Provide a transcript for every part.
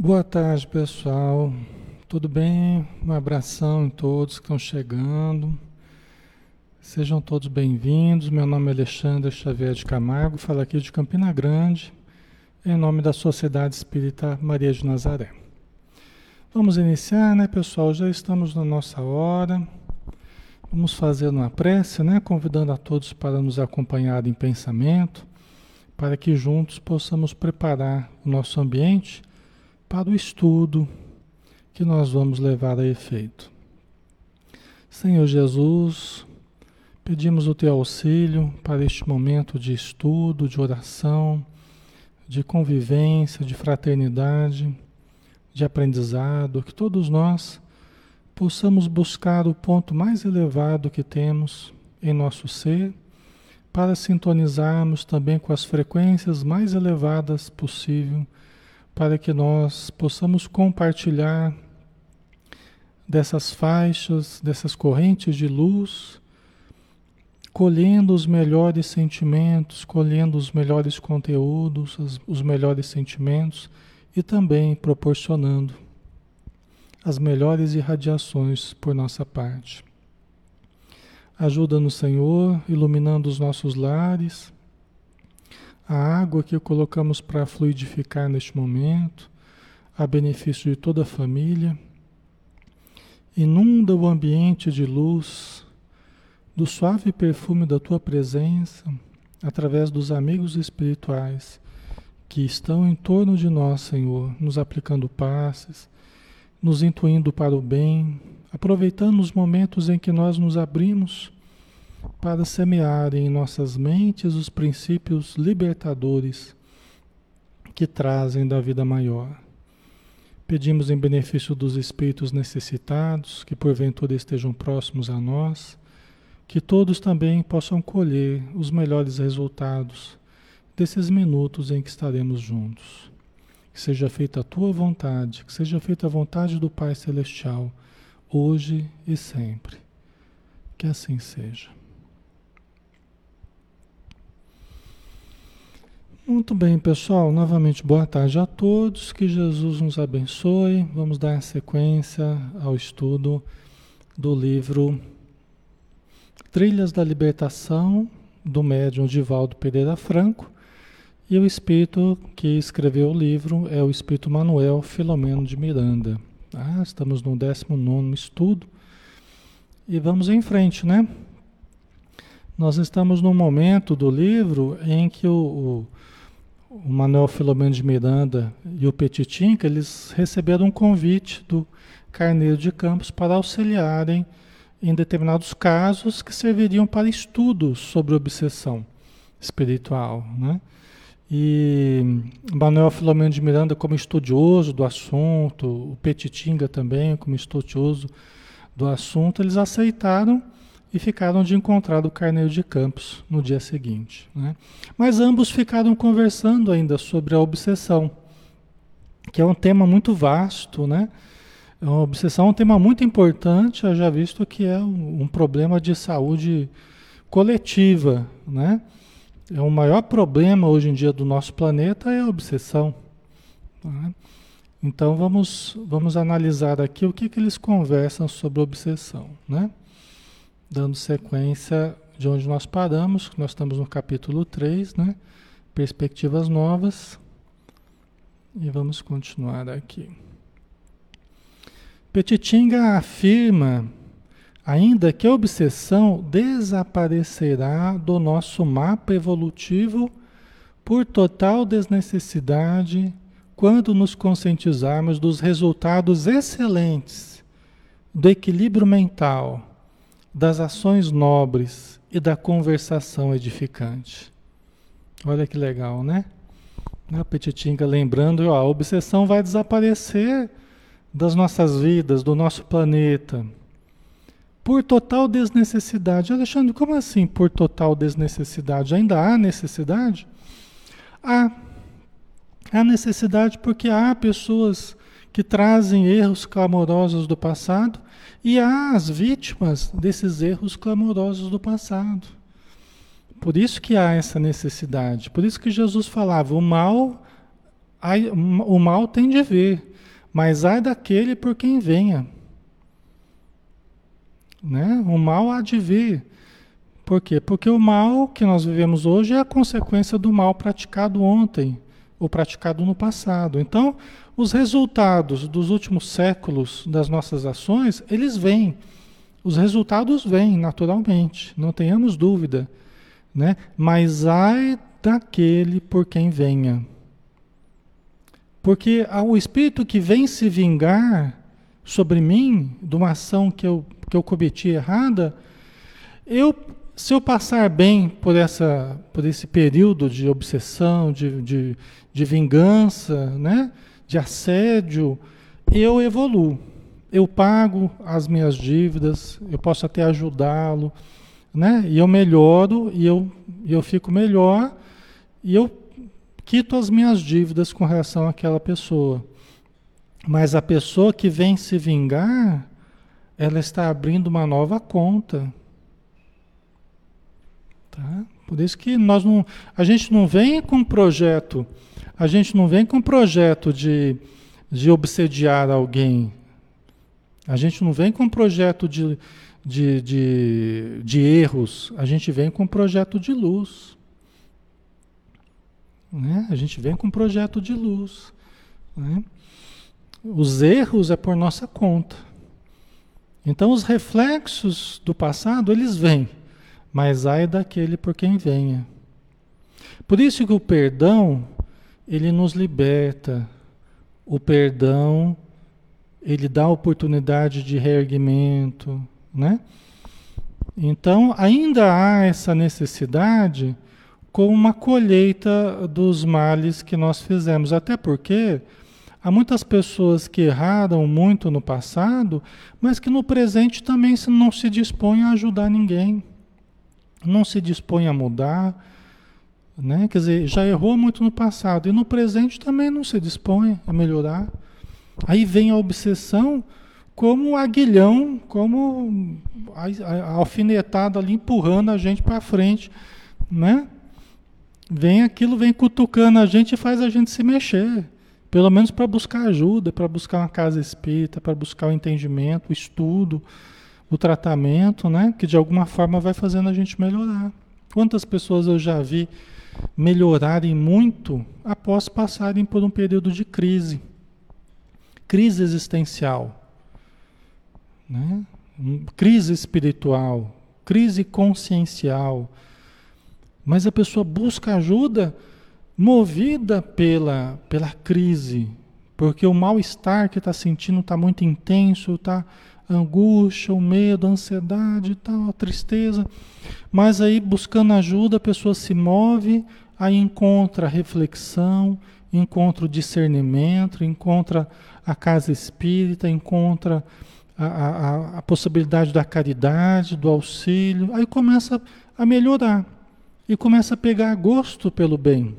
Boa tarde, pessoal. Tudo bem? Um abração em todos que estão chegando. Sejam todos bem-vindos. Meu nome é Alexandre Xavier de Camargo, falo aqui de Campina Grande, em nome da Sociedade Espírita Maria de Nazaré. Vamos iniciar, né, pessoal? Já estamos na nossa hora. Vamos fazer uma prece, né, convidando a todos para nos acompanhar em pensamento, para que juntos possamos preparar o nosso ambiente para o estudo que nós vamos levar a efeito. Senhor Jesus, pedimos o teu auxílio para este momento de estudo, de oração, de convivência, de fraternidade, de aprendizado, que todos nós possamos buscar o ponto mais elevado que temos em nosso ser, para sintonizarmos também com as frequências mais elevadas possível para que nós possamos compartilhar dessas faixas, dessas correntes de luz, colhendo os melhores sentimentos, colhendo os melhores conteúdos, os, melhores sentimentos e também proporcionando as melhores irradiações por nossa parte. Ajuda-nos, Senhor, iluminando os nossos lares a água que colocamos para fluidificar neste momento, a benefício de toda a família, inunda o ambiente de luz, do suave perfume da tua presença, através dos amigos espirituais que estão em torno de nós, Senhor, nos aplicando passes, nos intuindo para o bem, aproveitando os momentos em que nós nos abrimos para semear em nossas mentes os princípios libertadores que trazem da vida maior. Pedimos em benefício dos espíritos necessitados, que porventura estejam próximos a nós, que todos também possam colher os melhores resultados desses minutos em que estaremos juntos. Que seja feita a tua vontade, que seja feita a vontade do Pai Celestial, hoje e sempre. Que assim seja. Muito bem, pessoal. Novamente, boa tarde a todos. Que Jesus nos abençoe. Vamos dar sequência ao estudo do livro Trilhas da Libertação, do médium Divaldo Pereira Franco. E o espírito que escreveu o livro é o espírito Manuel Filomeno de Miranda. Ah, estamos no 19 estudo. E vamos em frente, né? Nós estamos no momento do livro em que o, o o Manuel Filomeno de Miranda e o Petitinca, eles receberam um convite do Carneiro de Campos para auxiliarem em determinados casos que serviriam para estudos sobre obsessão espiritual, né? E Manuel Filomeno de Miranda como estudioso do assunto, o Petitinga também como estudioso do assunto, eles aceitaram e ficaram de encontrar o Carneiro de Campos no dia seguinte. Né? Mas ambos ficaram conversando ainda sobre a obsessão, que é um tema muito vasto, né? A obsessão é um tema muito importante, já visto que é um, um problema de saúde coletiva, né? É o maior problema hoje em dia do nosso planeta é a obsessão. Né? Então vamos, vamos analisar aqui o que, que eles conversam sobre obsessão, né? Dando sequência de onde nós paramos, nós estamos no capítulo 3, né? Perspectivas novas. E vamos continuar aqui. Petitinga afirma ainda que a obsessão desaparecerá do nosso mapa evolutivo por total desnecessidade quando nos conscientizarmos dos resultados excelentes do equilíbrio mental das ações nobres e da conversação edificante. Olha que legal, né? A Petitinga lembrando, ó, a obsessão vai desaparecer das nossas vidas, do nosso planeta, por total desnecessidade. Alexandre, como assim por total desnecessidade? Ainda há necessidade? Há. Há necessidade porque há pessoas que trazem erros clamorosos do passado e há as vítimas desses erros clamorosos do passado. Por isso que há essa necessidade. Por isso que Jesus falava: o mal o mal tem de vir, mas ai daquele por quem venha. Né? O mal há de vir. Por quê? Porque o mal que nós vivemos hoje é a consequência do mal praticado ontem ou praticado no passado. Então, os resultados dos últimos séculos das nossas ações, eles vêm. Os resultados vêm naturalmente, não tenhamos dúvida, né? Mas ai daquele por quem venha. Porque o espírito que vem se vingar sobre mim de uma ação que eu, que eu cometi errada, eu se eu passar bem por, essa, por esse período de obsessão, de, de, de vingança, né? De assédio, eu evoluo. Eu pago as minhas dívidas, eu posso até ajudá-lo, né? e eu melhoro, e eu, eu fico melhor, e eu quito as minhas dívidas com relação àquela pessoa. Mas a pessoa que vem se vingar, ela está abrindo uma nova conta Tá? Por isso que nós não, a gente não vem com projeto, a gente não vem com projeto de, de obsediar alguém. A gente não vem com projeto de, de, de, de erros, a gente vem com projeto de luz. Né? A gente vem com projeto de luz. Né? Os erros é por nossa conta. Então os reflexos do passado, eles vêm mas ai daquele por quem venha. Por isso que o perdão, ele nos liberta. O perdão, ele dá oportunidade de reerguimento, né? Então, ainda há essa necessidade como uma colheita dos males que nós fizemos, até porque há muitas pessoas que erraram muito no passado, mas que no presente também não se dispõem a ajudar ninguém não se dispõe a mudar, né? quer dizer, já errou muito no passado e no presente também não se dispõe a melhorar. Aí vem a obsessão como aguilhão, como a, a, alfinetada ali empurrando a gente para frente, né? Vem aquilo, vem cutucando a gente e faz a gente se mexer. Pelo menos para buscar ajuda, para buscar uma casa espírita, para buscar o entendimento, o estudo o tratamento, né? Que de alguma forma vai fazendo a gente melhorar. Quantas pessoas eu já vi melhorarem muito após passarem por um período de crise, crise existencial, né? crise espiritual, crise consciencial. Mas a pessoa busca ajuda movida pela, pela crise, porque o mal-estar que está sentindo está muito intenso, está angústia, o medo, a ansiedade e tal, a tristeza. Mas aí, buscando ajuda, a pessoa se move, aí encontra a reflexão, encontra o discernimento, encontra a casa espírita, encontra a, a, a possibilidade da caridade, do auxílio, aí começa a melhorar e começa a pegar gosto pelo bem.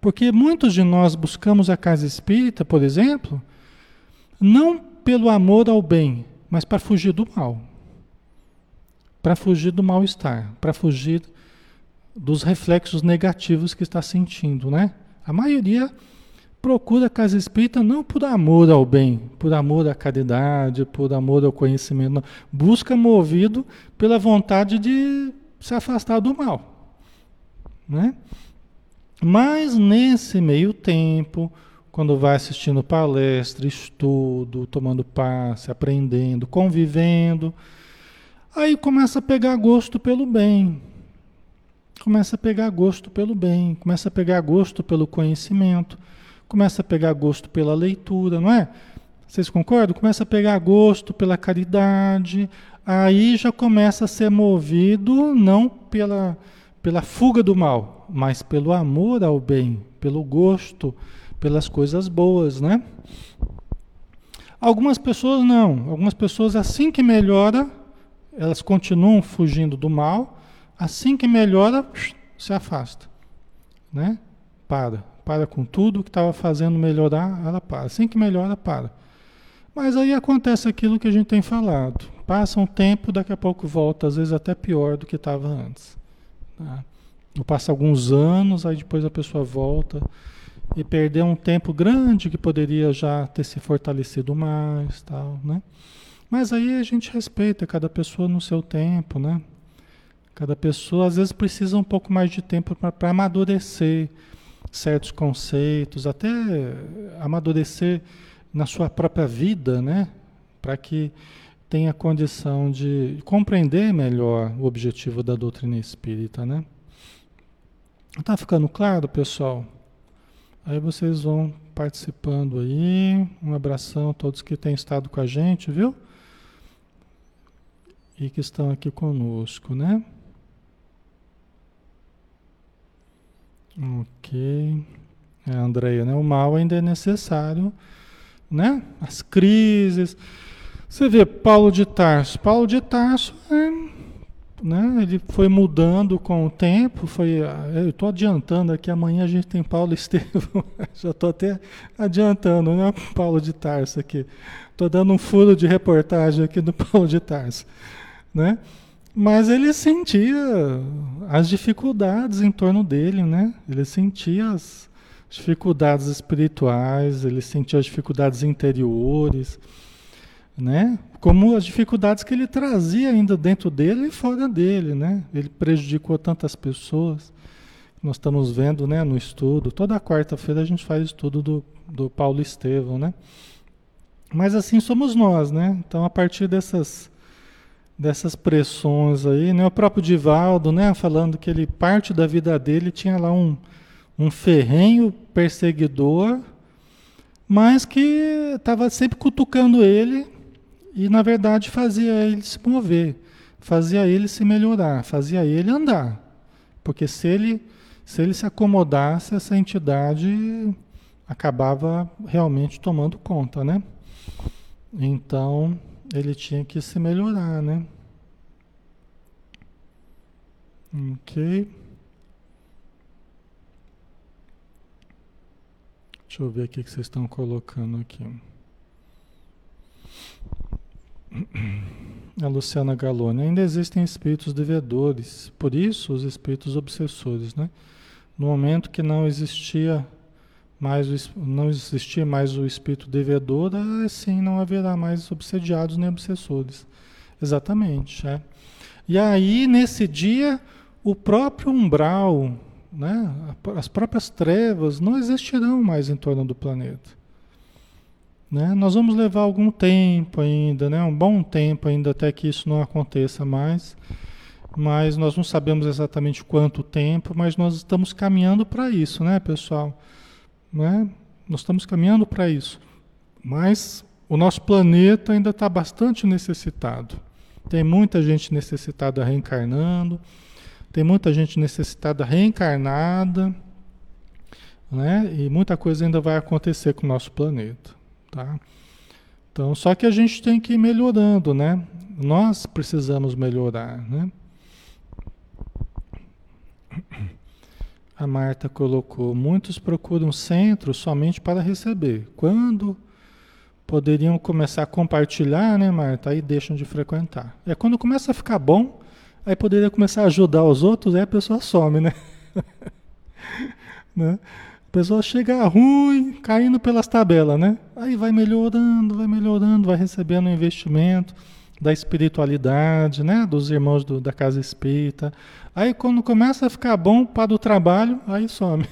Porque muitos de nós buscamos a casa espírita, por exemplo, não pelo amor ao bem, mas para fugir do mal. Para fugir do mal-estar, para fugir dos reflexos negativos que está sentindo, né? A maioria procura a casa espírita não por amor ao bem, por amor à caridade, por amor ao conhecimento, não. busca movido pela vontade de se afastar do mal, né? Mas nesse meio tempo, quando vai assistindo palestra, estudo, tomando passe, aprendendo, convivendo, aí começa a pegar gosto pelo bem. Começa a pegar gosto pelo bem, começa a pegar gosto pelo conhecimento, começa a pegar gosto pela leitura, não é? Vocês concordam? Começa a pegar gosto pela caridade, aí já começa a ser movido não pela, pela fuga do mal, mas pelo amor ao bem, pelo gosto pelas coisas boas, né? Algumas pessoas não. Algumas pessoas, assim que melhora, elas continuam fugindo do mal. Assim que melhora, se afasta, né? Para, para com tudo que estava fazendo melhorar, ela para. Assim que melhora, para. Mas aí acontece aquilo que a gente tem falado. Passa um tempo, daqui a pouco volta, às vezes até pior do que estava antes. Tá? Passa alguns anos, aí depois a pessoa volta e perder um tempo grande que poderia já ter se fortalecido mais, tal, né? Mas aí a gente respeita cada pessoa no seu tempo, né? Cada pessoa às vezes precisa um pouco mais de tempo para amadurecer certos conceitos, até amadurecer na sua própria vida, né? Para que tenha condição de compreender melhor o objetivo da doutrina espírita, né? Tá ficando claro, pessoal? Aí vocês vão participando aí. Um abração a todos que têm estado com a gente, viu? E que estão aqui conosco, né? Ok. É, Andréia, né? O mal ainda é necessário, né? As crises. Você vê Paulo de Tarso. Paulo de Tarso, é, né? Ele foi mudando com o tempo. Foi, eu estou adiantando aqui. Amanhã a gente tem Paulo Estevam. Já estou até adiantando, né? Paulo de Tarso aqui. Estou dando um furo de reportagem aqui do Paulo de Tarso, né? Mas ele sentia as dificuldades em torno dele, né? Ele sentia as dificuldades espirituais, ele sentia as dificuldades interiores, né? Como as dificuldades que ele trazia ainda dentro dele e fora dele, né? Ele prejudicou tantas pessoas. Nós estamos vendo, né, no estudo. Toda quarta-feira a gente faz estudo do, do Paulo Estevão, né? Mas assim somos nós, né? Então, a partir dessas dessas pressões aí, né? O próprio Divaldo, né, falando que ele parte da vida dele tinha lá um, um ferrenho perseguidor, mas que estava sempre cutucando ele e na verdade fazia ele se mover, fazia ele se melhorar, fazia ele andar. Porque se ele se ele se acomodasse, essa entidade acabava realmente tomando conta, né? Então, ele tinha que se melhorar, né? Ok. Deixa eu ver o que vocês estão colocando aqui. A Luciana Galone. Ainda existem espíritos devedores, por isso os espíritos obsessores, né? No momento que não existia mais não existir mais o espírito devedor, assim não haverá mais obsediados nem obsessores. Exatamente. É. E aí, nesse dia, o próprio umbral, né, as próprias trevas não existirão mais em torno do planeta. Né? Nós vamos levar algum tempo ainda, né? um bom tempo ainda até que isso não aconteça mais, mas nós não sabemos exatamente quanto tempo, mas nós estamos caminhando para isso, né, pessoal? Né? Nós estamos caminhando para isso. Mas o nosso planeta ainda está bastante necessitado. Tem muita gente necessitada reencarnando, tem muita gente necessitada reencarnada, né? E muita coisa ainda vai acontecer com o nosso planeta, tá? Então, só que a gente tem que ir melhorando, né? Nós precisamos melhorar, né? A Marta colocou: muitos procuram centro somente para receber. Quando poderiam começar a compartilhar, né, Marta? Aí deixam de frequentar. É quando começa a ficar bom, aí poderia começar a ajudar os outros, aí a pessoa some, né? né? Pessoa chega ruim, caindo pelas tabelas, né? Aí vai melhorando, vai melhorando, vai recebendo investimento da espiritualidade, né? Dos irmãos do, da casa espírita. Aí quando começa a ficar bom para o trabalho, aí some.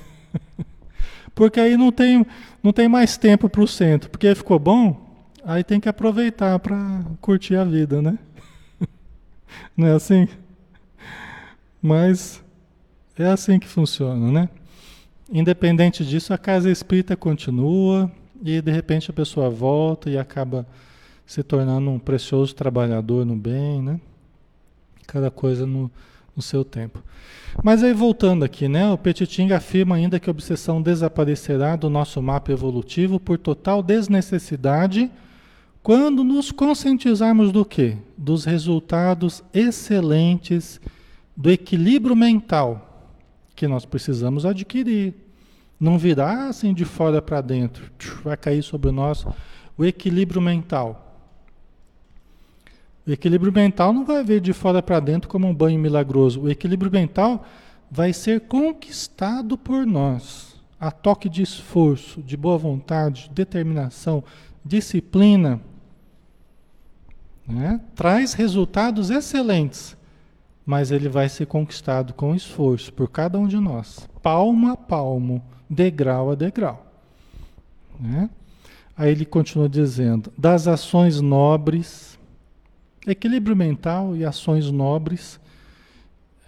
porque aí não tem, não tem mais tempo para o centro. Porque aí ficou bom, aí tem que aproveitar para curtir a vida, né? não é assim? Mas é assim que funciona, né? Independente disso, a casa espírita continua e de repente a pessoa volta e acaba se tornando um precioso trabalhador no bem, né? Cada coisa no, no seu tempo. Mas aí voltando aqui, né? O Petiting afirma ainda que a obsessão desaparecerá do nosso mapa evolutivo por total desnecessidade quando nos conscientizarmos do quê? Dos resultados excelentes do equilíbrio mental que nós precisamos adquirir. Não virá assim de fora para dentro, vai cair sobre nós o equilíbrio mental. O equilíbrio mental não vai vir de fora para dentro como um banho milagroso. O equilíbrio mental vai ser conquistado por nós a toque de esforço, de boa vontade, determinação, disciplina, né? traz resultados excelentes, mas ele vai ser conquistado com esforço por cada um de nós, palmo a palmo, degrau a degrau. Né? Aí ele continua dizendo: das ações nobres, equilíbrio mental e ações nobres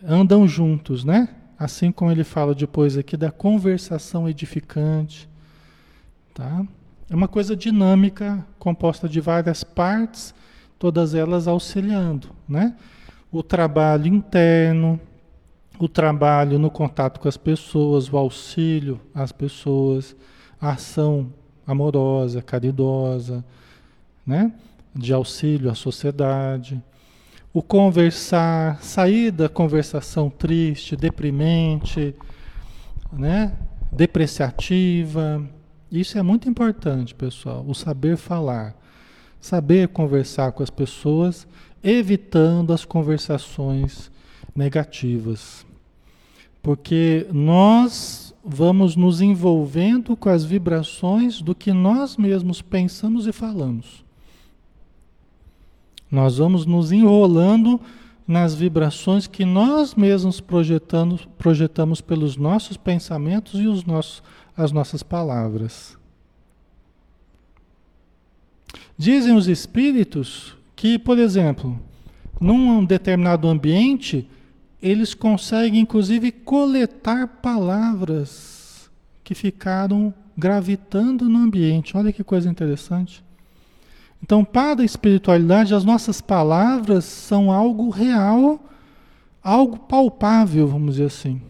andam juntos, né? Assim como ele fala depois aqui da conversação edificante, tá? É uma coisa dinâmica, composta de várias partes, todas elas auxiliando, né? O trabalho interno, o trabalho no contato com as pessoas, o auxílio às pessoas, a ação amorosa, caridosa, né? De auxílio à sociedade o conversar, sair da conversação triste, deprimente, né? depreciativa. Isso é muito importante, pessoal, o saber falar, saber conversar com as pessoas, evitando as conversações negativas. Porque nós vamos nos envolvendo com as vibrações do que nós mesmos pensamos e falamos. Nós vamos nos enrolando nas vibrações que nós mesmos projetamos, projetamos pelos nossos pensamentos e os nossos, as nossas palavras. Dizem os espíritos que, por exemplo, num determinado ambiente, eles conseguem inclusive coletar palavras que ficaram gravitando no ambiente. Olha que coisa interessante. Então, para a espiritualidade, as nossas palavras são algo real, algo palpável, vamos dizer assim.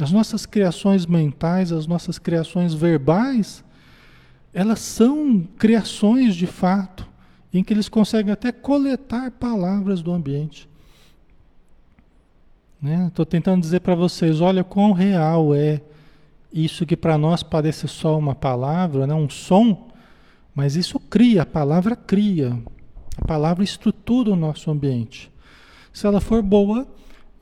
As nossas criações mentais, as nossas criações verbais, elas são criações de fato, em que eles conseguem até coletar palavras do ambiente. Estou né? tentando dizer para vocês, olha quão real é isso que para nós parece só uma palavra, né? um som, mas isso cria, a palavra cria. A palavra estrutura o nosso ambiente. Se ela for boa,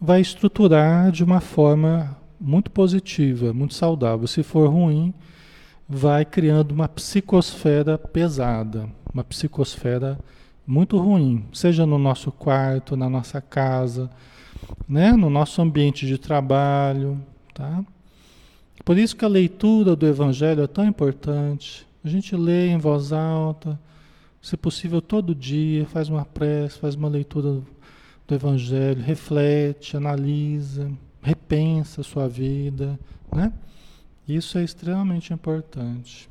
vai estruturar de uma forma muito positiva, muito saudável. Se for ruim, vai criando uma psicosfera pesada, uma psicosfera muito ruim, seja no nosso quarto, na nossa casa, né, no nosso ambiente de trabalho, tá? Por isso que a leitura do evangelho é tão importante. A gente lê em voz alta, se possível todo dia, faz uma prece, faz uma leitura do Evangelho, reflete, analisa, repensa a sua vida, né? Isso é extremamente importante.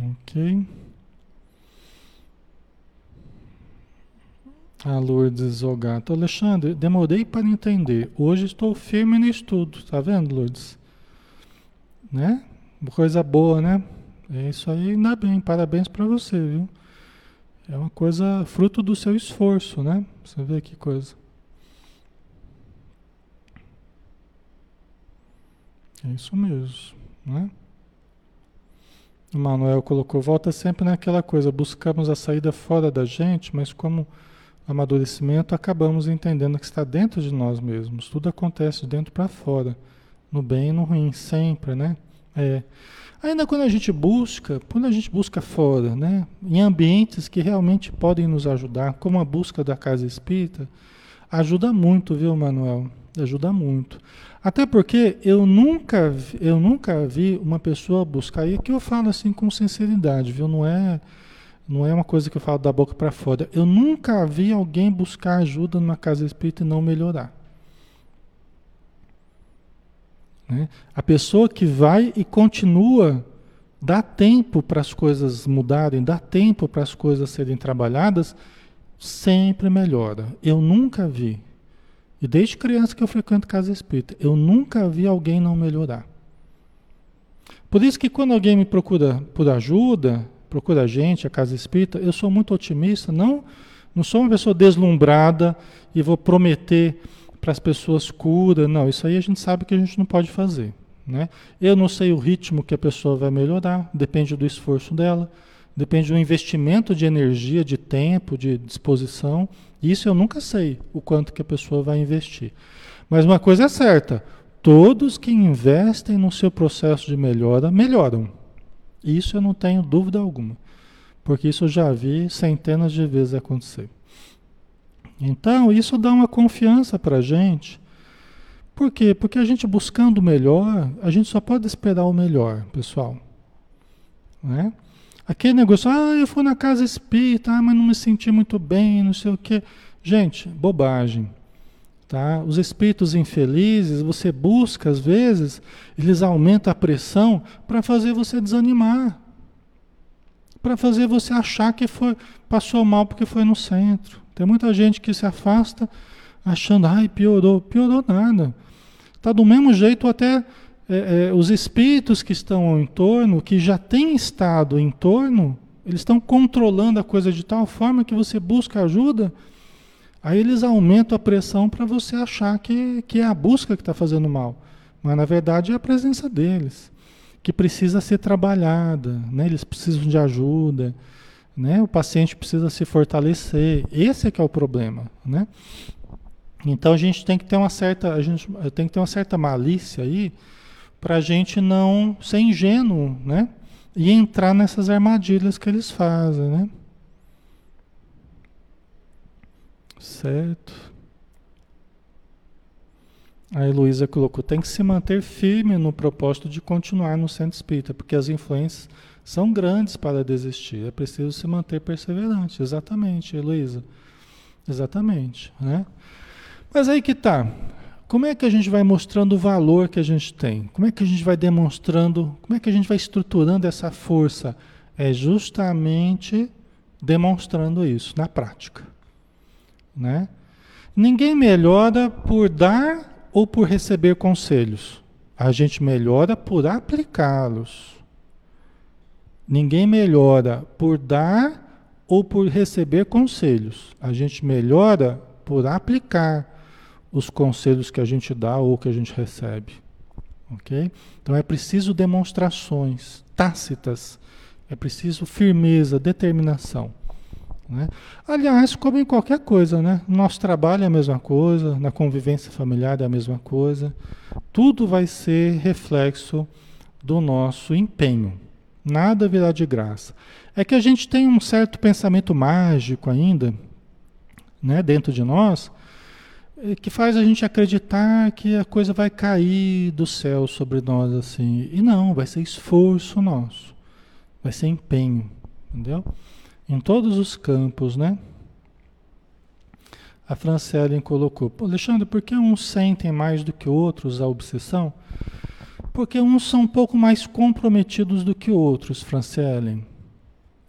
Ok. A Lourdes Ogato. Alexandre, demorei para entender. Hoje estou firme no estudo. Tá vendo, Lourdes? Né? Coisa boa, né? É isso aí, ainda bem. Parabéns para você, viu? É uma coisa fruto do seu esforço, né? Você vê que coisa. É isso mesmo, né? O Manuel colocou, volta sempre naquela coisa, buscamos a saída fora da gente, mas como amadurecimento, acabamos entendendo que está dentro de nós mesmos. Tudo acontece de dentro para fora, no bem e no ruim, sempre, né? É. Ainda quando a gente busca, quando a gente busca fora, né, em ambientes que realmente podem nos ajudar, como a busca da casa espírita, ajuda muito, viu, Manuel? Ajuda muito. Até porque eu nunca, eu nunca vi uma pessoa buscar, e aqui eu falo assim com sinceridade, viu? Não é não é uma coisa que eu falo da boca para fora. Eu nunca vi alguém buscar ajuda numa casa espírita e não melhorar. Né? A pessoa que vai e continua, dá tempo para as coisas mudarem, dá tempo para as coisas serem trabalhadas, sempre melhora. Eu nunca vi. E desde criança que eu frequento casa espírita, eu nunca vi alguém não melhorar. Por isso que quando alguém me procura por ajuda, procura a gente, a casa espírita, eu sou muito otimista, não, não sou uma pessoa deslumbrada e vou prometer para as pessoas cura, não, isso aí a gente sabe que a gente não pode fazer. Né? Eu não sei o ritmo que a pessoa vai melhorar, depende do esforço dela, depende de um investimento de energia, de tempo, de disposição. Isso eu nunca sei o quanto que a pessoa vai investir. Mas uma coisa é certa, todos que investem no seu processo de melhora, melhoram. Isso eu não tenho dúvida alguma. Porque isso eu já vi centenas de vezes acontecer. Então, isso dá uma confiança para a gente. Por quê? Porque a gente buscando o melhor, a gente só pode esperar o melhor, pessoal. Né? Aquele negócio, ah, eu fui na casa espírita, ah, mas não me senti muito bem, não sei o quê. Gente, bobagem. Tá? Os espíritos infelizes, você busca às vezes, eles aumentam a pressão para fazer você desanimar. Para fazer você achar que foi, passou mal porque foi no centro. Tem muita gente que se afasta achando, ai, piorou. Piorou nada. Está do mesmo jeito até é, é, os espíritos que estão ao entorno, que já têm estado em torno, eles estão controlando a coisa de tal forma que você busca ajuda, aí eles aumentam a pressão para você achar que, que é a busca que está fazendo mal. Mas na verdade é a presença deles, que precisa ser trabalhada, né? eles precisam de ajuda, né? o paciente precisa se fortalecer. Esse é que é o problema. Né? Então a gente tem que ter uma certa, a gente tem que ter uma certa malícia aí para a gente não ser ingênuo, né? E entrar nessas armadilhas que eles fazem, né? Certo. A Heloísa colocou, tem que se manter firme no propósito de continuar no centro espírita, porque as influências são grandes para desistir. É preciso se manter perseverante. Exatamente, Heloísa. Exatamente, né? Mas aí que tá. Como é que a gente vai mostrando o valor que a gente tem? Como é que a gente vai demonstrando, como é que a gente vai estruturando essa força? É justamente demonstrando isso na prática. Né? Ninguém melhora por dar ou por receber conselhos. A gente melhora por aplicá-los. Ninguém melhora por dar ou por receber conselhos. A gente melhora por aplicar os conselhos que a gente dá ou que a gente recebe. Ok? Então é preciso demonstrações tácitas, é preciso firmeza, determinação. Né? Aliás, como em qualquer coisa, né? Nosso trabalho é a mesma coisa, na convivência familiar é a mesma coisa. Tudo vai ser reflexo do nosso empenho. Nada virá de graça. É que a gente tem um certo pensamento mágico ainda, né, dentro de nós, que faz a gente acreditar que a coisa vai cair do céu sobre nós assim. E não, vai ser esforço nosso. Vai ser empenho, entendeu? Em todos os campos, né? A Franciele colocou, Alexandre, por que uns sentem mais do que outros a obsessão? Porque uns são um pouco mais comprometidos do que outros, Franciele.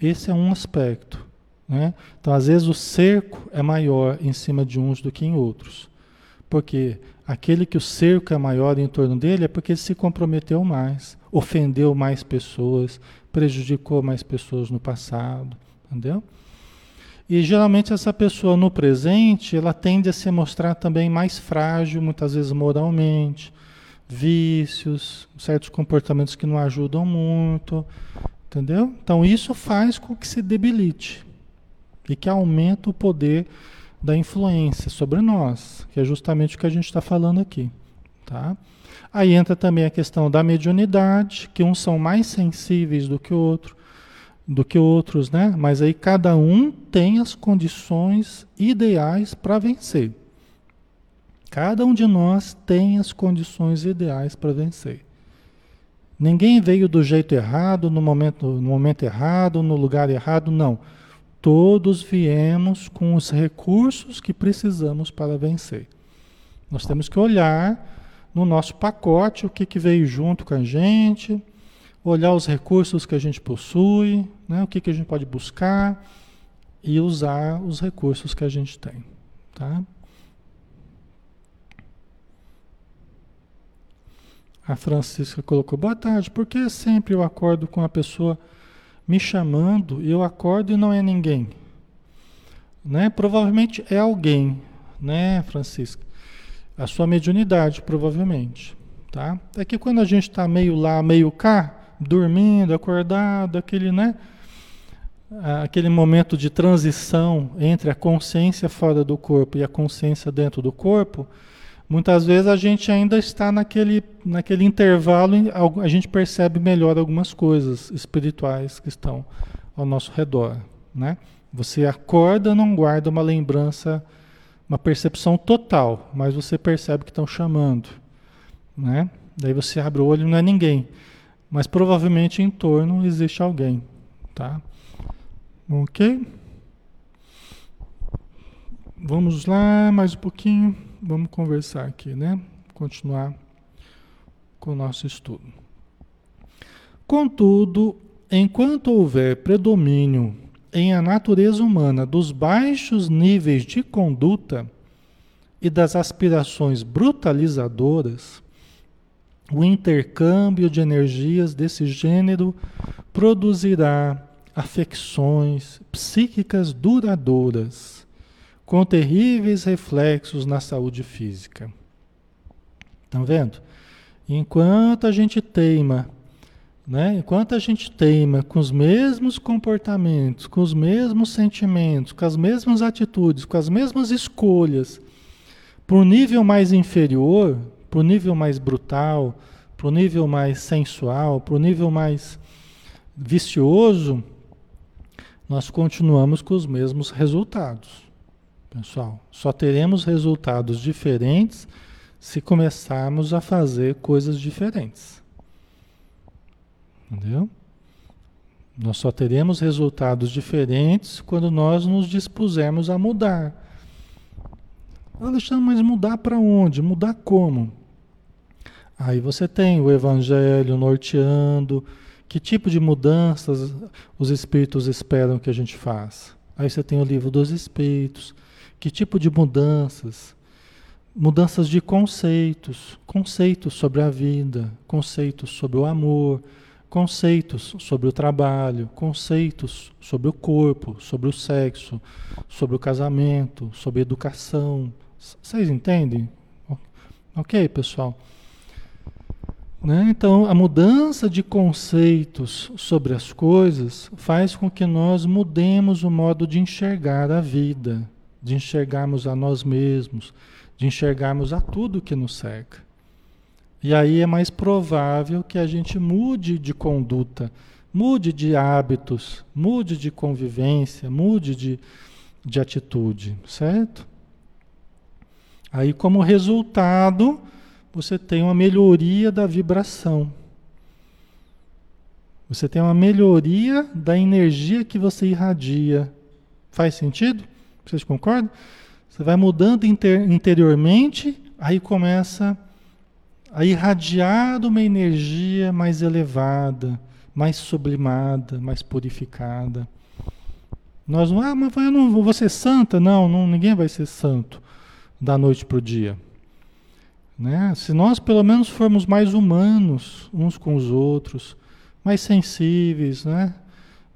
Esse é um aspecto. Né? Então, às vezes, o cerco é maior em cima de uns do que em outros. Porque aquele que o cerco é maior em torno dele é porque ele se comprometeu mais, ofendeu mais pessoas, prejudicou mais pessoas no passado. Entendeu? E geralmente essa pessoa no presente, ela tende a se mostrar também mais frágil, muitas vezes moralmente, vícios, certos comportamentos que não ajudam muito, entendeu? Então isso faz com que se debilite e que aumenta o poder da influência sobre nós, que é justamente o que a gente está falando aqui. Tá? Aí entra também a questão da mediunidade, que uns são mais sensíveis do que outro, do que outros, né? Mas aí cada um tem as condições ideais para vencer. Cada um de nós tem as condições ideais para vencer. Ninguém veio do jeito errado, no momento, no momento errado, no lugar errado, não todos viemos com os recursos que precisamos para vencer. Nós temos que olhar no nosso pacote o que, que veio junto com a gente, olhar os recursos que a gente possui, né, o que, que a gente pode buscar e usar os recursos que a gente tem. Tá? A Francisca colocou, boa tarde, por que sempre eu acordo com a pessoa me chamando eu acordo e não é ninguém. Né? Provavelmente é alguém, né, Francisca? A sua mediunidade, provavelmente. Tá? É que quando a gente está meio lá, meio cá, dormindo, acordado, aquele, né? aquele momento de transição entre a consciência fora do corpo e a consciência dentro do corpo, muitas vezes a gente ainda está naquele, naquele intervalo, a gente percebe melhor algumas coisas espirituais que estão ao nosso redor, né? Você acorda, não guarda uma lembrança, uma percepção total, mas você percebe que estão chamando, né? Daí você abre o olho, não é ninguém, mas provavelmente em torno existe alguém, tá? Ok? Vamos lá, mais um pouquinho, vamos conversar aqui, né? Continuar com o nosso estudo. Contudo, enquanto houver predomínio em a natureza humana dos baixos níveis de conduta e das aspirações brutalizadoras, o intercâmbio de energias desse gênero produzirá afecções psíquicas duradouras, com terríveis reflexos na saúde física. Estão vendo? Enquanto a gente teima, né? enquanto a gente teima com os mesmos comportamentos, com os mesmos sentimentos, com as mesmas atitudes, com as mesmas escolhas, para o nível mais inferior, para o nível mais brutal, para o nível mais sensual, para o nível mais vicioso, nós continuamos com os mesmos resultados. Pessoal, só teremos resultados diferentes se começarmos a fazer coisas diferentes. Entendeu? Nós só teremos resultados diferentes quando nós nos dispusermos a mudar. Alexandre, mas mudar para onde? Mudar como? Aí você tem o evangelho norteando, que tipo de mudanças os espíritos esperam que a gente faça? Aí você tem o livro dos espíritos. Que tipo de mudanças? Mudanças de conceitos, conceitos sobre a vida, conceitos sobre o amor, conceitos sobre o trabalho, conceitos sobre o corpo, sobre o sexo, sobre o casamento, sobre a educação. Vocês entendem? Ok, pessoal? Né? Então, a mudança de conceitos sobre as coisas faz com que nós mudemos o modo de enxergar a vida, de enxergarmos a nós mesmos, de enxergarmos a tudo que nos cerca. E aí é mais provável que a gente mude de conduta, mude de hábitos, mude de convivência, mude de, de atitude, certo? Aí, como resultado você tem uma melhoria da vibração. Você tem uma melhoria da energia que você irradia. Faz sentido? Vocês concordam? Você vai mudando inter, interiormente, aí começa a irradiar uma energia mais elevada, mais sublimada, mais purificada. Nós não, ah, mas eu não vou ser santa. Não, não ninguém vai ser santo da noite para o dia. Né? Se nós pelo menos formos mais humanos uns com os outros, mais sensíveis, né?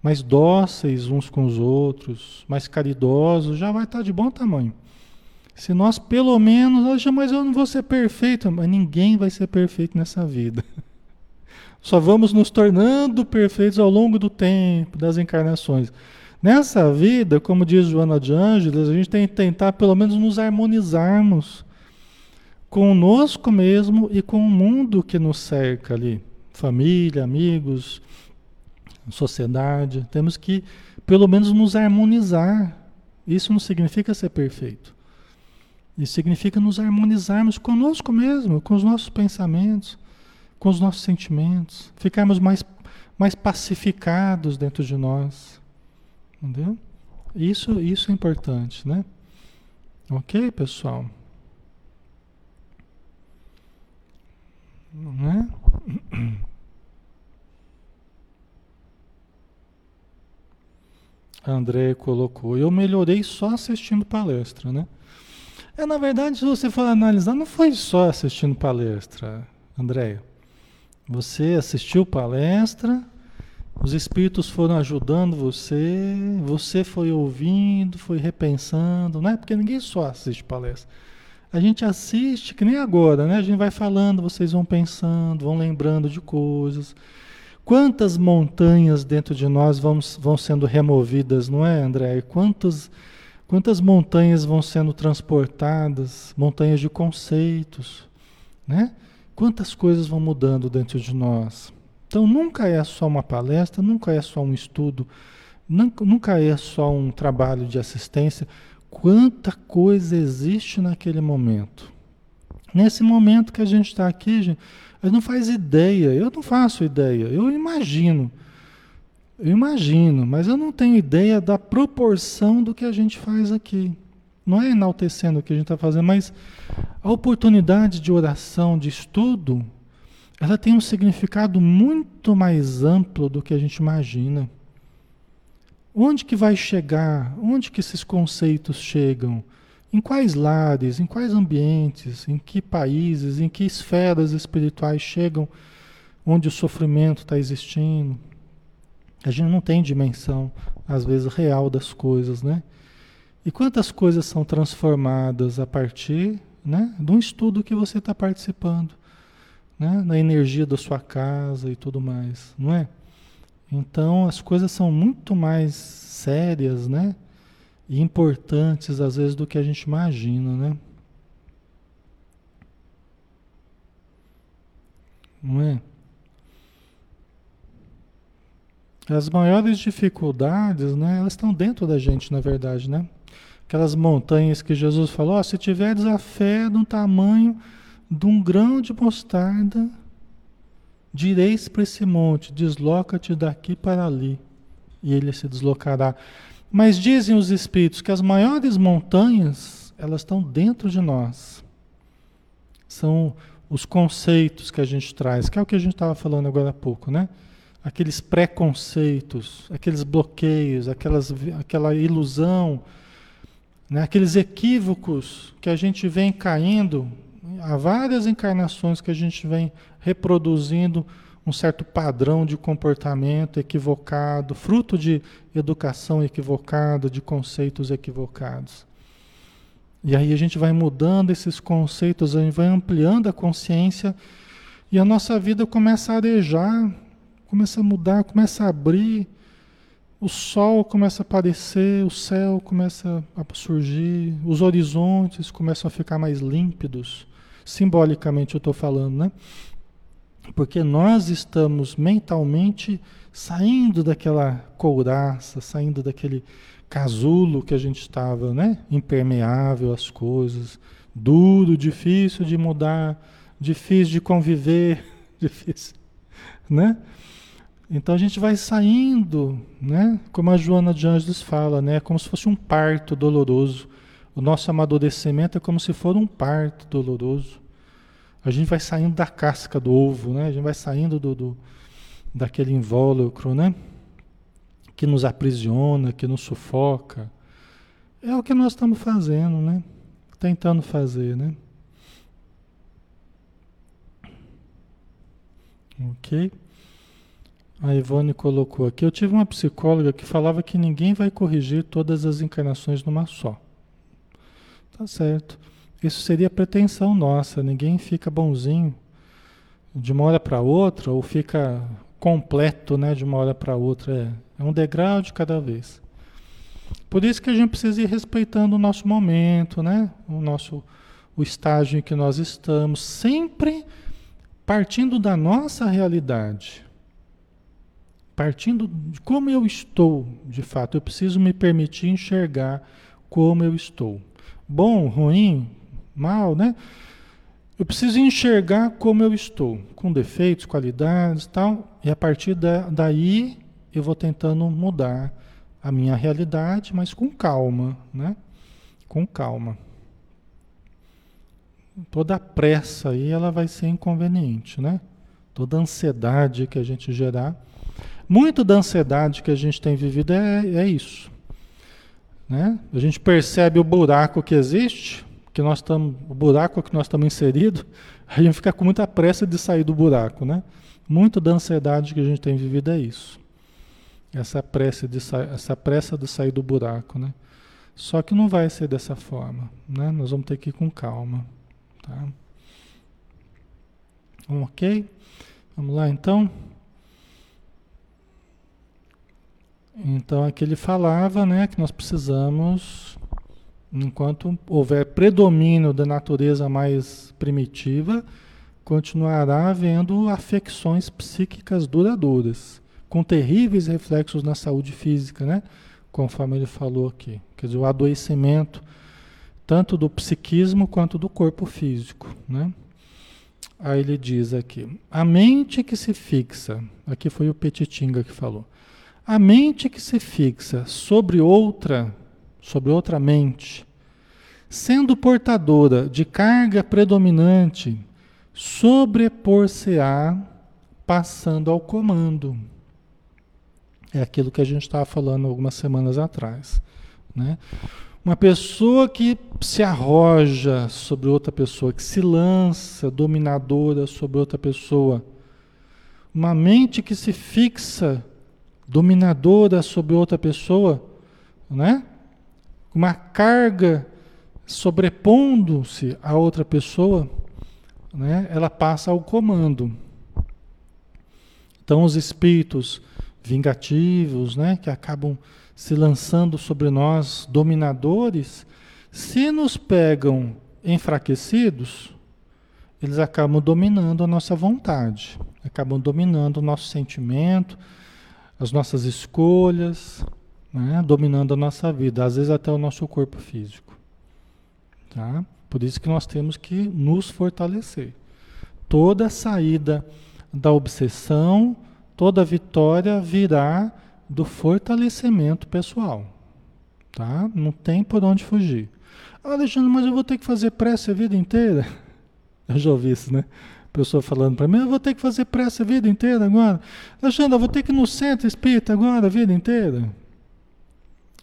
Mais dóceis uns com os outros, mais caridosos, já vai estar de bom tamanho. Se nós pelo menos, mas eu não vou ser perfeito, mas ninguém vai ser perfeito nessa vida. Só vamos nos tornando perfeitos ao longo do tempo, das encarnações. Nessa vida, como diz Joana de Ângeles, a gente tem que tentar pelo menos nos harmonizarmos conosco mesmo e com o mundo que nos cerca ali, família, amigos, sociedade. Temos que, pelo menos, nos harmonizar. Isso não significa ser perfeito. Isso significa nos harmonizarmos conosco mesmo, com os nossos pensamentos, com os nossos sentimentos, ficarmos mais, mais pacificados dentro de nós. Entendeu? Isso, isso é importante, né? Ok, pessoal? Né? André colocou, eu melhorei só assistindo palestra, né? É, na verdade, se você for analisar, não foi só assistindo palestra, André. Você assistiu palestra, os espíritos foram ajudando você, você foi ouvindo, foi repensando, não é? Porque ninguém só assiste palestra. A gente assiste, que nem agora, né? A gente vai falando, vocês vão pensando, vão lembrando de coisas. Quantas montanhas dentro de nós vão, vão sendo removidas, não é, André? Quantas, quantas montanhas vão sendo transportadas? Montanhas de conceitos, né? Quantas coisas vão mudando dentro de nós? Então nunca é só uma palestra, nunca é só um estudo, nunca é só um trabalho de assistência. Quanta coisa existe naquele momento. Nesse momento que a gente está aqui, gente, a gente não faz ideia, eu não faço ideia, eu imagino. Eu imagino, mas eu não tenho ideia da proporção do que a gente faz aqui. Não é enaltecendo o que a gente está fazendo, mas a oportunidade de oração, de estudo, ela tem um significado muito mais amplo do que a gente imagina. Onde que vai chegar? Onde que esses conceitos chegam? Em quais lares, em quais ambientes, em que países, em que esferas espirituais chegam onde o sofrimento está existindo? A gente não tem dimensão, às vezes, real das coisas, né? E quantas coisas são transformadas a partir né, de um estudo que você está participando, né? Na energia da sua casa e tudo mais, não é? Então as coisas são muito mais sérias, né? E importantes às vezes do que a gente imagina, né? Não é? As maiores dificuldades, né, elas estão dentro da gente, na verdade, né? Aquelas montanhas que Jesus falou, oh, se tiveres a fé um tamanho de um grão de mostarda, direis para esse monte, desloca-te daqui para ali, e ele se deslocará. Mas dizem os espíritos que as maiores montanhas, elas estão dentro de nós. São os conceitos que a gente traz, que é o que a gente estava falando agora há pouco, né? Aqueles preconceitos, aqueles bloqueios, aquelas, aquela ilusão, né? aqueles equívocos que a gente vem caindo há várias encarnações que a gente vem reproduzindo um certo padrão de comportamento equivocado, fruto de educação equivocada, de conceitos equivocados. E aí a gente vai mudando esses conceitos, a gente vai ampliando a consciência e a nossa vida começa a arejar, começa a mudar, começa a abrir, o sol começa a aparecer, o céu começa a surgir, os horizontes começam a ficar mais límpidos simbolicamente eu estou falando, né? Porque nós estamos mentalmente saindo daquela couraça, saindo daquele casulo que a gente estava, né? Impermeável às coisas, duro, difícil de mudar, difícil de conviver, difícil, né? Então a gente vai saindo, né? Como a Joana de Anjos fala, né? Como se fosse um parto doloroso. O nosso amadurecimento é como se for um parto doloroso. A gente vai saindo da casca do ovo, né? A gente vai saindo do, do daquele invólucro, né? Que nos aprisiona, que nos sufoca. É o que nós estamos fazendo, né? Tentando fazer, né? Ok? A Ivone colocou aqui. Eu tive uma psicóloga que falava que ninguém vai corrigir todas as encarnações numa só. Tá certo. Isso seria pretensão nossa. Ninguém fica bonzinho de uma hora para outra ou fica completo, né, de uma hora para outra. É, é um degrau de cada vez. Por isso que a gente precisa ir respeitando o nosso momento, né? O nosso o estágio em que nós estamos, sempre partindo da nossa realidade. Partindo de como eu estou, de fato, eu preciso me permitir enxergar como eu estou bom, ruim, mal, né? Eu preciso enxergar como eu estou, com defeitos, qualidades tal, e a partir da, daí eu vou tentando mudar a minha realidade, mas com calma, né? Com calma. Toda pressa aí ela vai ser inconveniente, né? Toda ansiedade que a gente gerar. Muito da ansiedade que a gente tem vivido é, é isso. Né? A gente percebe o buraco que existe, que nós estamos, o buraco que nós estamos inseridos, a gente fica com muita pressa de sair do buraco, né? Muito da ansiedade que a gente tem vivido é isso. Essa pressa de, essa pressa de sair do buraco, né? Só que não vai ser dessa forma, né? Nós vamos ter que ir com calma, tá? Ok? Vamos lá então? Então aqui ele falava né, que nós precisamos, enquanto houver predomínio da natureza mais primitiva, continuará havendo afecções psíquicas duradouras, com terríveis reflexos na saúde física, né? Conforme ele falou aqui. Quer dizer, o adoecimento tanto do psiquismo quanto do corpo físico, né? Aí ele diz aqui: a mente que se fixa, aqui foi o Petitinga que falou. A mente que se fixa sobre outra, sobre outra mente, sendo portadora de carga predominante sobrepor-se-á passando ao comando. É aquilo que a gente estava falando algumas semanas atrás. Né? Uma pessoa que se arroja sobre outra pessoa, que se lança dominadora sobre outra pessoa. Uma mente que se fixa dominadora sobre outra pessoa, né? Uma carga sobrepondo-se a outra pessoa né, ela passa ao comando. Então, os espíritos vingativos, né, que acabam se lançando sobre nós, dominadores, se nos pegam enfraquecidos, eles acabam dominando a nossa vontade, acabam dominando o nosso sentimento, as nossas escolhas, né, dominando a nossa vida, às vezes até o nosso corpo físico. Tá? Por isso que nós temos que nos fortalecer. Toda saída da obsessão, toda vitória virá do fortalecimento pessoal. Tá? Não tem por onde fugir. Ah, Alexandre, mas eu vou ter que fazer prece a vida inteira? Eu já ouvi isso, né? Pessoa falando para mim, eu vou ter que fazer prece a vida inteira agora. Alexandre, eu vou ter que ir no centro espírita agora a vida inteira.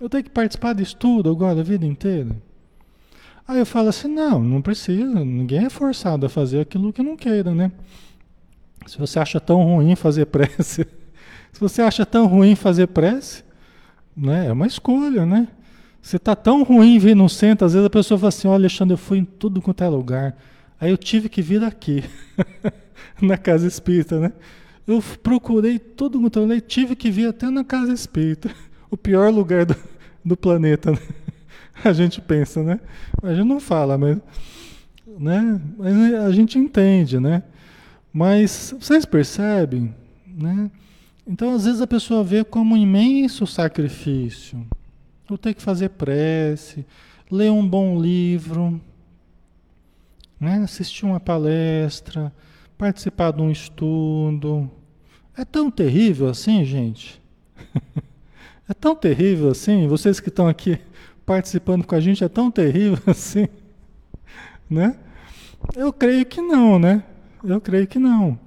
Eu tenho que participar de estudo agora a vida inteira. Aí eu falo assim, não, não precisa, ninguém é forçado a fazer aquilo que não queira, né? Se você acha tão ruim fazer prece, se você acha tão ruim fazer prece, né? É uma escolha, né? Você tá tão ruim vir no centro, às vezes a pessoa fala assim, olha Alexandre, eu fui em tudo quanto é lugar, aí eu tive que vir aqui, na casa espírita, né? Eu procurei tudo quanto é tive que vir até na casa espírita, o pior lugar do, do planeta, né? a gente pensa, né? A gente não fala, mas, né? mas a gente entende, né? Mas vocês percebem, né? Então, às vezes a pessoa vê como um imenso sacrifício. Eu tenho que fazer prece, ler um bom livro, né? assistir uma palestra, participar de um estudo. É tão terrível assim, gente? é tão terrível assim? Vocês que estão aqui participando com a gente é tão terrível assim, né? Eu creio que não, né? Eu creio que não.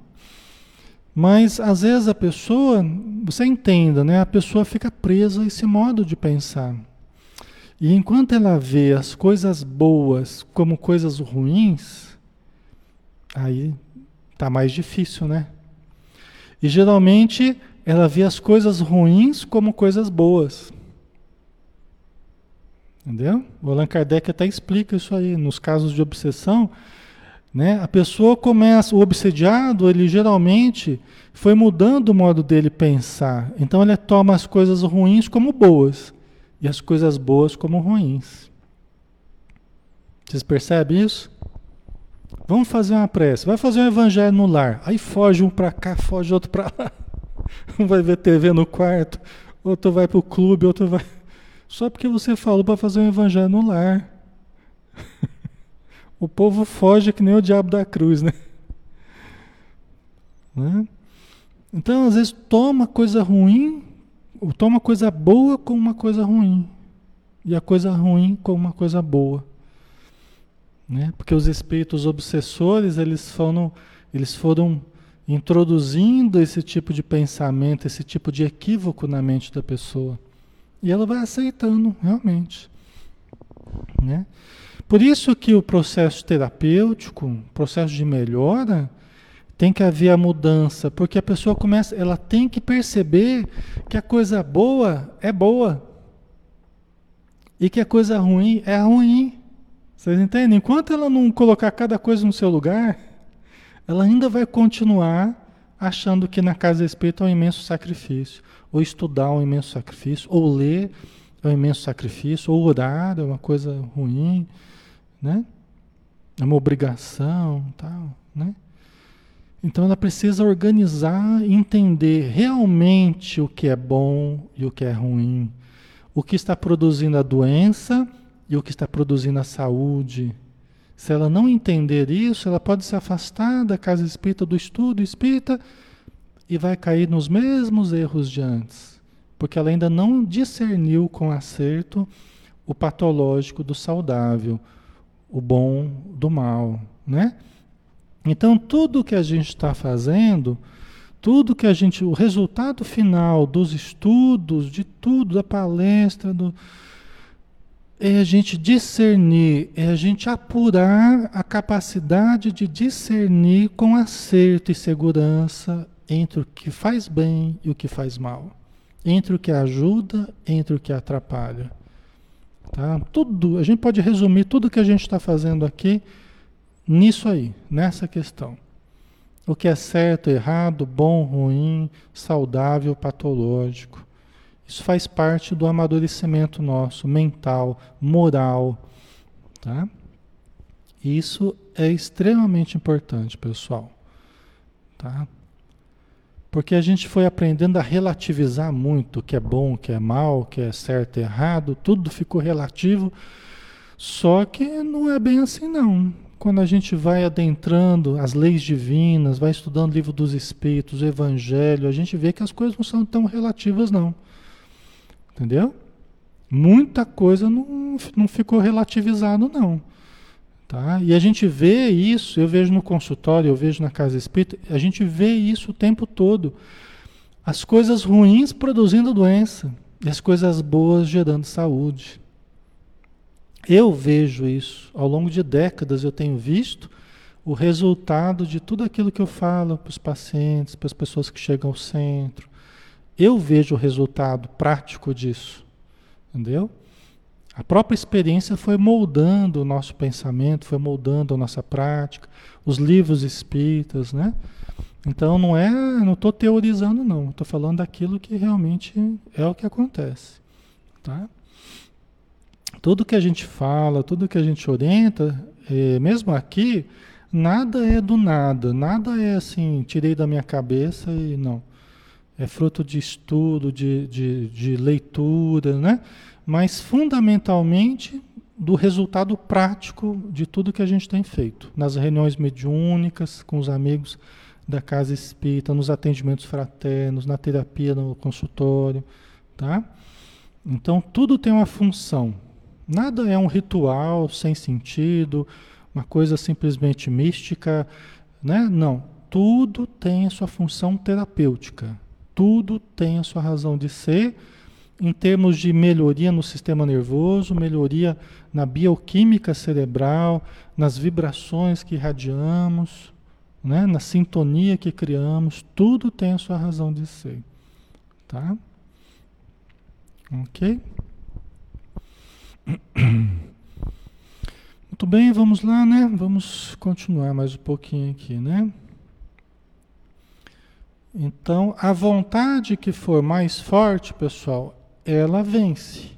Mas às vezes a pessoa, você entenda, né? A pessoa fica presa a esse modo de pensar. E enquanto ela vê as coisas boas como coisas ruins, aí tá mais difícil, né? E geralmente ela vê as coisas ruins como coisas boas. Entendeu? O Allan Kardec até explica isso aí. Nos casos de obsessão, né, a pessoa começa, o obsediado, ele geralmente foi mudando o modo dele pensar. Então ele toma as coisas ruins como boas e as coisas boas como ruins. Vocês percebem isso? Vamos fazer uma prece. Vai fazer um evangelho no lar. Aí foge um para cá, foge outro para lá. Um vai ver TV no quarto, outro vai para o clube, outro vai só porque você falou para fazer um evangelho no lar. o povo foge que nem o diabo da cruz, né? né? Então, às vezes, toma coisa ruim, ou toma coisa boa como uma coisa ruim. E a coisa ruim como uma coisa boa. Né? Porque os espíritos obsessores, eles foram, eles foram introduzindo esse tipo de pensamento, esse tipo de equívoco na mente da pessoa. E ela vai aceitando, realmente. Né? Por isso que o processo terapêutico, processo de melhora, tem que haver a mudança, porque a pessoa começa, ela tem que perceber que a coisa boa é boa e que a coisa ruim é ruim. Vocês entendem? Enquanto ela não colocar cada coisa no seu lugar, ela ainda vai continuar achando que na casa espírita é um imenso sacrifício, ou estudar é um imenso sacrifício, ou ler é um imenso sacrifício, ou orar é uma coisa ruim, né? É uma obrigação, tal, né? Então ela precisa organizar e entender realmente o que é bom e o que é ruim, o que está produzindo a doença e o que está produzindo a saúde. Se ela não entender isso, ela pode se afastar da casa espírita, do estudo espírita e vai cair nos mesmos erros de antes, porque ela ainda não discerniu com acerto o patológico do saudável, o bom do mal, né? Então tudo que a gente está fazendo, tudo que a gente, o resultado final dos estudos, de tudo, da palestra, do, é a gente discernir, é a gente apurar a capacidade de discernir com acerto e segurança entre o que faz bem e o que faz mal, entre o que ajuda, entre o que atrapalha. Tá? Tudo, a gente pode resumir tudo que a gente está fazendo aqui nisso aí, nessa questão. O que é certo, errado, bom, ruim, saudável, patológico. Isso faz parte do amadurecimento nosso, mental, moral. Tá? Isso é extremamente importante, pessoal. Tá? Porque a gente foi aprendendo a relativizar muito o que é bom, o que é mal, o que é certo e errado, tudo ficou relativo. Só que não é bem assim não. Quando a gente vai adentrando as leis divinas, vai estudando o livro dos Espíritos, o Evangelho, a gente vê que as coisas não são tão relativas não. Entendeu? Muita coisa não, não ficou relativizado não. Tá? E a gente vê isso, eu vejo no consultório, eu vejo na casa espírita, a gente vê isso o tempo todo. As coisas ruins produzindo doença e as coisas boas gerando saúde. Eu vejo isso. Ao longo de décadas eu tenho visto o resultado de tudo aquilo que eu falo para os pacientes, para as pessoas que chegam ao centro. Eu vejo o resultado prático disso. Entendeu? A própria experiência foi moldando o nosso pensamento, foi moldando a nossa prática, os livros espíritas, né? Então não é, não estou teorizando não, estou falando daquilo que realmente é o que acontece, tá? Tudo que a gente fala, tudo que a gente orienta, é, mesmo aqui, nada é do nada, nada é assim, tirei da minha cabeça e não. É fruto de estudo, de, de, de leitura, né? mas fundamentalmente do resultado prático de tudo que a gente tem feito, nas reuniões mediúnicas, com os amigos da casa espírita, nos atendimentos fraternos, na terapia, no consultório, tá? Então tudo tem uma função. Nada é um ritual sem sentido, uma coisa simplesmente mística, né? Não, tudo tem a sua função terapêutica. Tudo tem a sua razão de ser em termos de melhoria no sistema nervoso, melhoria na bioquímica cerebral, nas vibrações que irradiamos, né? na sintonia que criamos, tudo tem a sua razão de ser. Tá? Ok? Muito bem, vamos lá, né? Vamos continuar mais um pouquinho aqui, né? Então, a vontade que for mais forte, pessoal, ela vence.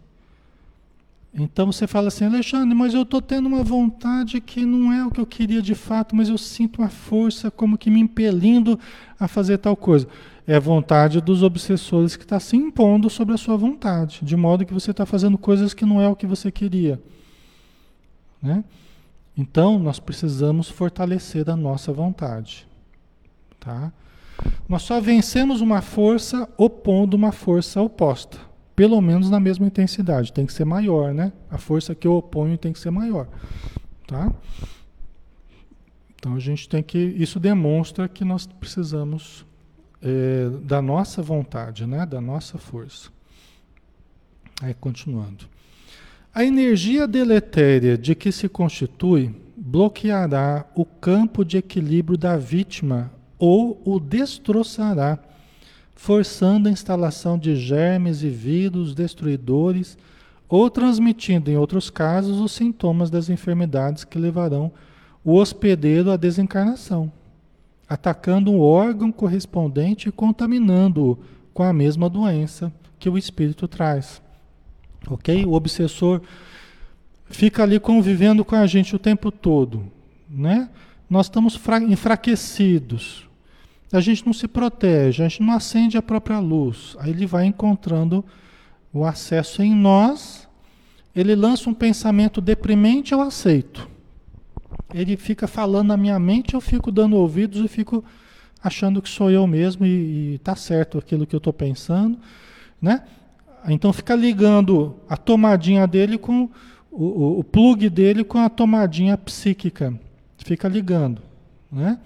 Então você fala assim, Alexandre, mas eu estou tendo uma vontade que não é o que eu queria de fato, mas eu sinto uma força como que me impelindo a fazer tal coisa. É a vontade dos obsessores que está se impondo sobre a sua vontade, de modo que você está fazendo coisas que não é o que você queria. Né? Então nós precisamos fortalecer a nossa vontade. Tá? Nós só vencemos uma força opondo uma força oposta pelo menos na mesma intensidade, tem que ser maior, né? A força que eu oponho tem que ser maior, tá? Então a gente tem que, isso demonstra que nós precisamos é, da nossa vontade, né? Da nossa força. Aí continuando. A energia deletéria de que se constitui bloqueará o campo de equilíbrio da vítima ou o destroçará forçando a instalação de germes e vírus destruidores ou transmitindo, em outros casos, os sintomas das enfermidades que levarão o hospedeiro à desencarnação, atacando o órgão correspondente e contaminando-o com a mesma doença que o espírito traz. Ok? O obsessor fica ali convivendo com a gente o tempo todo, né? Nós estamos enfraquecidos. A gente não se protege, a gente não acende a própria luz. Aí ele vai encontrando o acesso em nós. Ele lança um pensamento deprimente, eu aceito. Ele fica falando na minha mente, eu fico dando ouvidos e fico achando que sou eu mesmo e, está certo aquilo que eu estou pensando, né? Então fica ligando a tomadinha dele com o, o, o plug dele com a tomadinha psíquica. Fica ligando, né?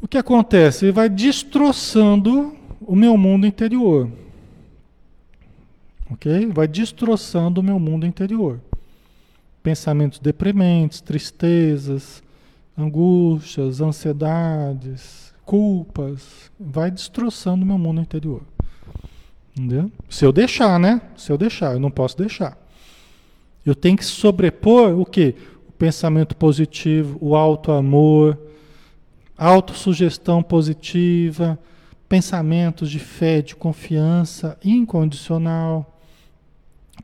O que acontece? Ele vai destroçando o meu mundo interior. Ok? Vai destroçando o meu mundo interior. Pensamentos deprimentes, tristezas, angústias, ansiedades, culpas. Vai destroçando o meu mundo interior. Entendeu? Se eu deixar, né? Se eu deixar, eu não posso deixar. Eu tenho que sobrepor o que? O pensamento positivo, o alto amor, autossugestão positiva, pensamentos de fé, de confiança incondicional.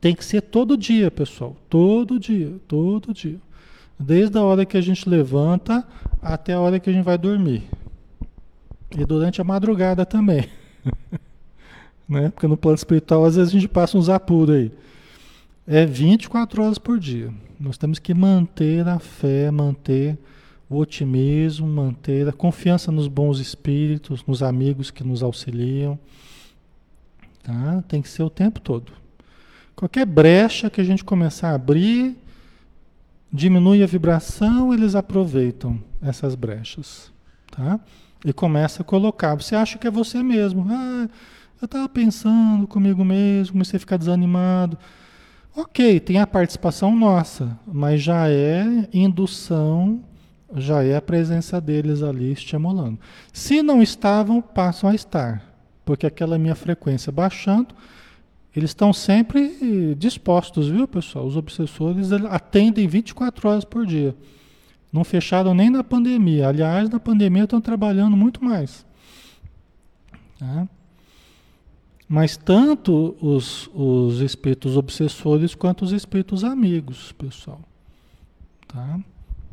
Tem que ser todo dia, pessoal. Todo dia, todo dia. Desde a hora que a gente levanta até a hora que a gente vai dormir. E durante a madrugada também. né? Porque no plano espiritual, às vezes a gente passa uns apuros aí. É 24 horas por dia. Nós temos que manter a fé, manter o otimismo, manter a confiança nos bons espíritos, nos amigos que nos auxiliam. Tá? Tem que ser o tempo todo. Qualquer brecha que a gente começar a abrir, diminui a vibração, eles aproveitam essas brechas. Tá? E começa a colocar. Você acha que é você mesmo. Ah, eu estava pensando comigo mesmo, comecei a ficar desanimado. Ok, tem a participação nossa, mas já é indução já é a presença deles ali estimulando. Se não estavam, passam a estar, porque aquela minha frequência baixando, eles estão sempre dispostos, viu, pessoal? Os obsessores atendem 24 horas por dia. Não fecharam nem na pandemia. Aliás, na pandemia estão trabalhando muito mais. Tá? Mas tanto os, os espíritos obsessores quanto os espíritos amigos, pessoal. Tá?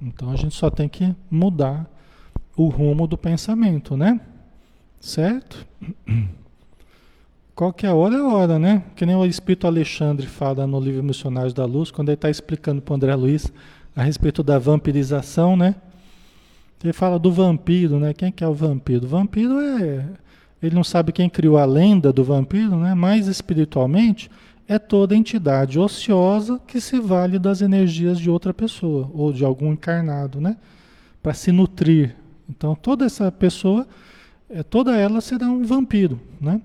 Então a gente só tem que mudar o rumo do pensamento, né? Certo? Qualquer hora é hora, né? Que nem o Espírito Alexandre fala no livro Missionários da Luz, quando ele está explicando para o André Luiz a respeito da vampirização, né? Ele fala do vampiro, né? Quem que é o vampiro? O vampiro é. Ele não sabe quem criou a lenda do vampiro, né? Mas espiritualmente, é toda entidade ociosa que se vale das energias de outra pessoa ou de algum encarnado, né? Para se nutrir. Então toda essa pessoa, é, toda ela será um vampiro, né?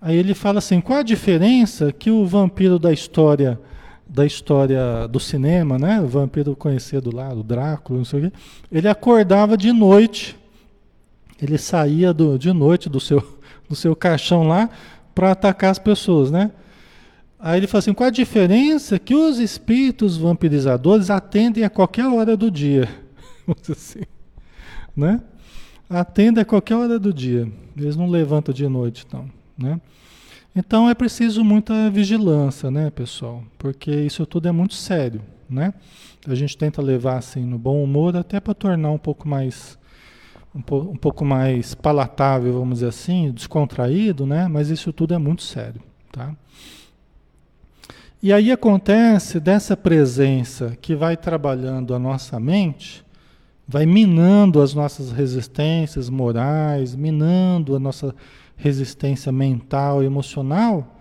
Aí ele fala assim, qual a diferença que o vampiro da história da história do cinema, né? O vampiro conhecido lá, o Drácula, não sei o quê. Ele acordava de noite, ele saía do, de noite do seu, do seu caixão lá para atacar as pessoas, né? Aí ele fala assim: qual a diferença que os espíritos vampirizadores atendem a qualquer hora do dia? assim, né? Atendem a qualquer hora do dia. Eles não levantam de noite, então, né? Então é preciso muita vigilância, né, pessoal? Porque isso tudo é muito sério, né? A gente tenta levar assim no bom humor até para tornar um pouco mais um, po um pouco mais palatável, vamos dizer assim, descontraído, né? Mas isso tudo é muito sério, tá? E aí acontece dessa presença que vai trabalhando a nossa mente, vai minando as nossas resistências morais, minando a nossa resistência mental e emocional,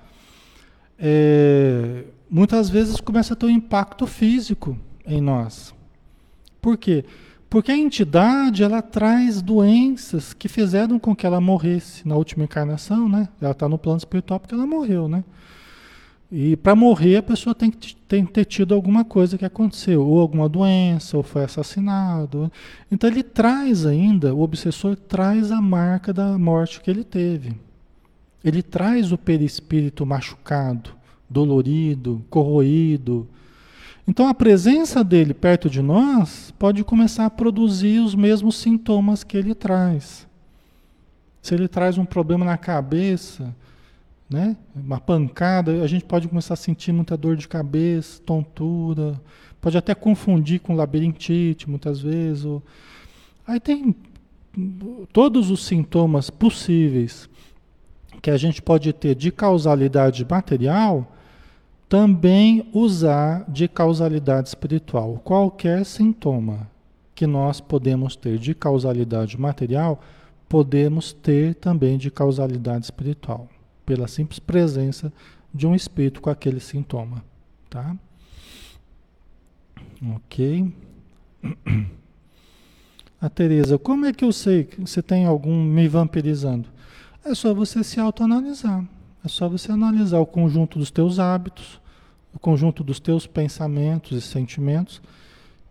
é, muitas vezes começa a ter um impacto físico em nós. Por quê? Porque a entidade ela traz doenças que fizeram com que ela morresse na última encarnação, né? Ela está no plano espiritual porque ela morreu, né? E para morrer a pessoa tem que, tem que ter tido alguma coisa que aconteceu, ou alguma doença, ou foi assassinado. Então ele traz ainda, o obsessor traz a marca da morte que ele teve. Ele traz o perispírito machucado, dolorido, corroído. Então a presença dele perto de nós pode começar a produzir os mesmos sintomas que ele traz. Se ele traz um problema na cabeça, né? Uma pancada, a gente pode começar a sentir muita dor de cabeça, tontura, pode até confundir com labirintite muitas vezes. Ou... Aí tem todos os sintomas possíveis que a gente pode ter de causalidade material, também usar de causalidade espiritual. Qualquer sintoma que nós podemos ter de causalidade material, podemos ter também de causalidade espiritual, pela simples presença de um espírito com aquele sintoma, tá? OK. A Tereza, como é que eu sei que você tem algum me vampirizando? É só você se autoanalisar. É só você analisar o conjunto dos teus hábitos, o conjunto dos teus pensamentos e sentimentos,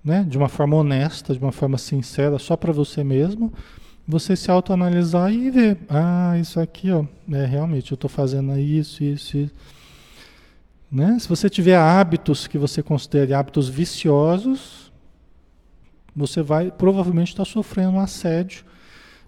né? De uma forma honesta, de uma forma sincera, só para você mesmo. Você se autoanalisar e ver, ah, isso aqui, ó, é realmente eu estou fazendo isso, isso, isso. Né? Se você tiver hábitos que você considere hábitos viciosos, você vai provavelmente estar tá sofrendo um assédio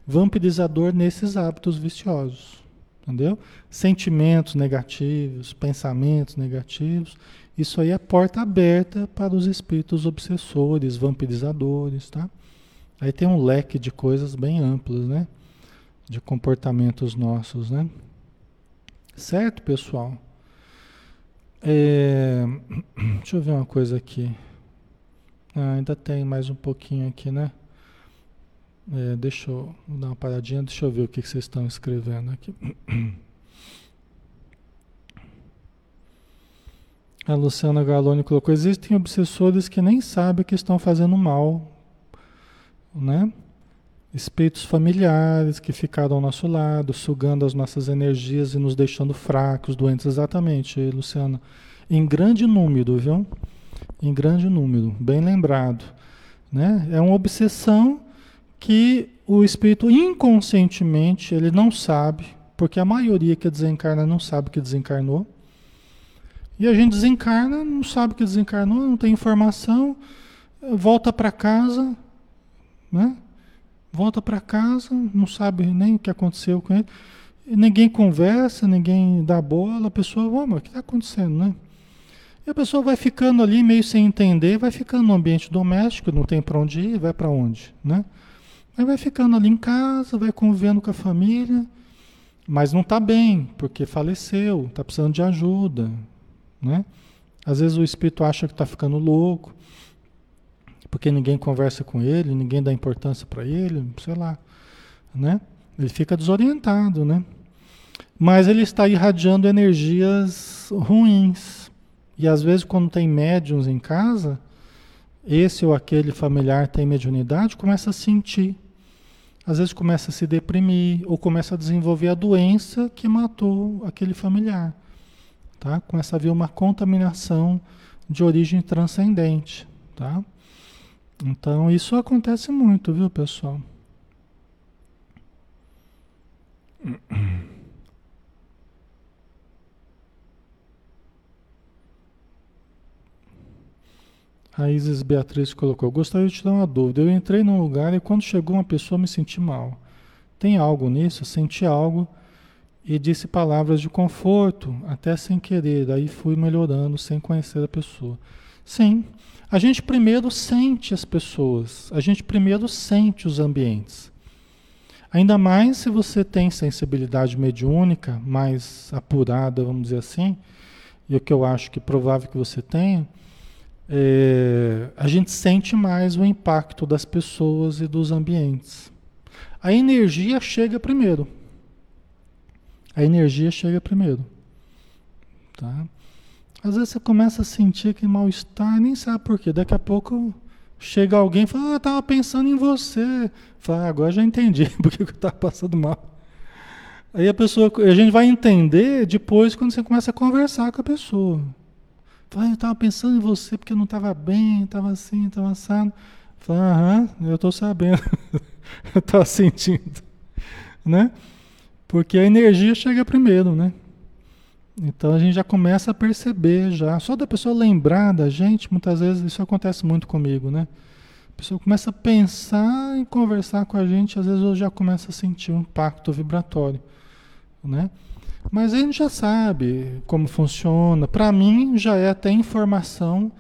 vampirizador nesses hábitos viciosos. Entendeu? Sentimentos negativos, pensamentos negativos, isso aí é porta aberta para os espíritos obsessores, vampirizadores, tá? Aí tem um leque de coisas bem amplas, né? De comportamentos nossos, né? Certo, pessoal? É... Deixa eu ver uma coisa aqui. Ah, ainda tem mais um pouquinho aqui, né? É, deixa eu dar uma paradinha, deixa eu ver o que, vocês estão escrevendo aqui. A Luciana Galoni colocou: existem obsessores que nem sabem que estão fazendo mal, né? Espíritos familiares que ficaram ao nosso lado, sugando as nossas energias e nos deixando fracos, doentes. Exatamente, Luciana. Em grande número, viu? Em grande número, bem lembrado. Né? É uma obsessão que o espírito inconscientemente ele não sabe, porque a maioria que desencarna não sabe que desencarnou. E a gente desencarna, não sabe que desencarnou, não tem informação, volta para casa, né? Volta para casa, não sabe nem o que aconteceu com ele. E ninguém conversa, ninguém dá bola, a pessoa, vamos, o que está acontecendo, né? E a pessoa vai ficando ali meio sem entender, vai ficando no ambiente doméstico, não tem para onde ir, vai para onde, né? Aí vai ficando ali em casa, vai convivendo com a família, mas não está bem, porque faleceu, está precisando de ajuda. Né? Às vezes o espírito acha que está ficando louco, porque ninguém conversa com ele, ninguém dá importância para ele, sei lá. Né? Ele fica desorientado, né? Mas ele está irradiando energias ruins. E às vezes, quando tem médiums em casa, esse ou aquele familiar tem mediunidade, começa a sentir. Às vezes começa a se deprimir ou começa a desenvolver a doença que matou aquele familiar. Tá? Começa a haver uma contaminação de origem transcendente. Tá? Então isso acontece muito, viu, pessoal? A Isis Beatriz colocou: Gostaria de te dar uma dúvida. Eu entrei num lugar e quando chegou uma pessoa me senti mal. Tem algo nisso? Senti algo e disse palavras de conforto, até sem querer. Aí fui melhorando sem conhecer a pessoa. Sim, a gente primeiro sente as pessoas, a gente primeiro sente os ambientes. Ainda mais se você tem sensibilidade mediúnica mais apurada, vamos dizer assim, e o que eu acho que é provável que você tenha é, a gente sente mais o impacto das pessoas e dos ambientes. A energia chega primeiro. A energia chega primeiro. Tá? Às vezes você começa a sentir que mal-estar, nem sabe por quê. Daqui a pouco chega alguém e fala, ah, eu estava pensando em você. Fala, ah, agora já entendi porque eu estava passando mal. Aí a pessoa, a gente vai entender depois quando você começa a conversar com a pessoa. Fala, eu estava pensando em você porque eu não estava bem, estava assim, estava assado. Fala, aham, eu estou sabendo. eu estava sentindo. Né? Porque a energia chega primeiro, né? Então a gente já começa a perceber já. Só da pessoa lembrar da gente, muitas vezes isso acontece muito comigo, né? A pessoa começa a pensar em conversar com a gente, às vezes eu já começo a sentir um impacto vibratório, né? Mas a gente já sabe como funciona. Para mim já é até informação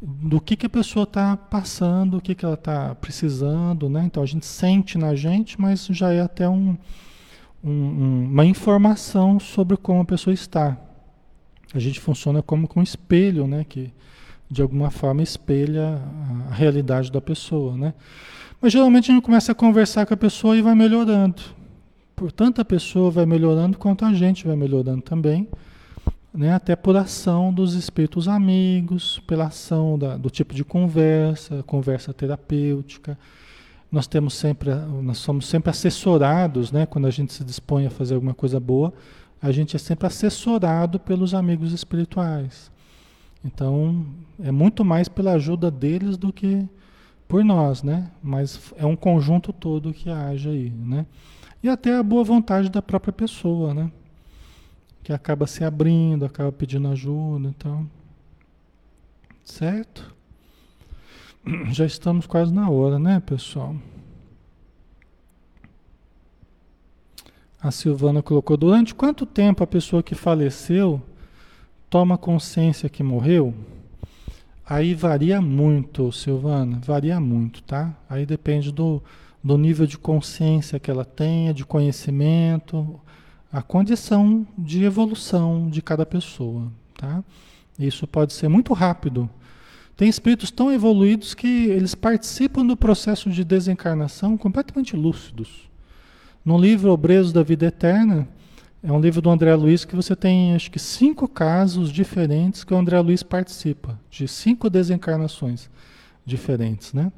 do que, que a pessoa está passando, o que, que ela está precisando, né? Então a gente sente na gente, mas já é até um, um, uma informação sobre como a pessoa está. A gente funciona como com um espelho, né? Que, de alguma forma espelha a realidade da pessoa, né? Mas geralmente a gente começa a conversar com a pessoa e vai melhorando. Portanto, a pessoa vai melhorando quanto a gente vai melhorando também, né? Até por ação dos espíritos amigos, pela ação da, do tipo de conversa, conversa terapêutica. Nós temos sempre, nós somos sempre assessorados, né? Quando a gente se dispõe a fazer alguma coisa boa, a gente é sempre assessorado pelos amigos espirituais. Então, é muito mais pela ajuda deles do que por nós, né? Mas é um conjunto todo que age aí, né? E até a boa vontade da própria pessoa, né? Que acaba se abrindo, acaba pedindo ajuda, então. Certo? Já estamos quase na hora, né, pessoal? A Silvana colocou: durante quanto tempo a pessoa que faleceu toma consciência que morreu? Aí varia muito, Silvana, varia muito, tá? Aí depende do, do nível de consciência que ela tenha, de conhecimento, a condição de evolução de cada pessoa, tá? Isso pode ser muito rápido. Tem espíritos tão evoluídos que eles participam do processo de desencarnação completamente lúcidos. No livro Obreiros da Vida Eterna, é um livro do André Luiz que você tem, acho que, cinco casos diferentes que o André Luiz participa, de cinco desencarnações diferentes, né?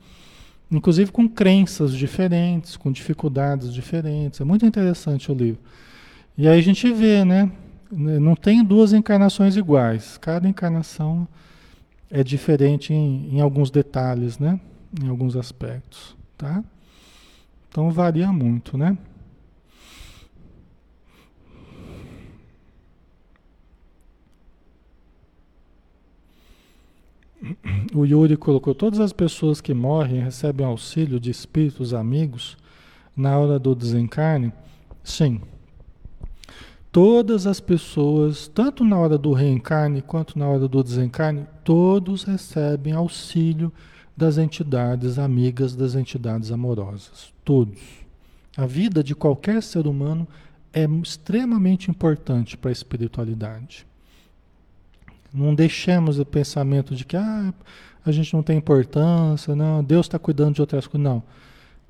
Inclusive com crenças diferentes, com dificuldades diferentes. É muito interessante o livro. E aí a gente vê, né? Não tem duas encarnações iguais. Cada encarnação é diferente em, em alguns detalhes, né? Em alguns aspectos, tá? Então varia muito, né? O Yuri colocou: todas as pessoas que morrem recebem auxílio de espíritos amigos na hora do desencarne? Sim. Todas as pessoas, tanto na hora do reencarne quanto na hora do desencarne, todos recebem auxílio das entidades amigas, das entidades amorosas. Todos. A vida de qualquer ser humano é extremamente importante para a espiritualidade. Não deixemos o pensamento de que ah, a gente não tem importância, não, Deus está cuidando de outras coisas. Não.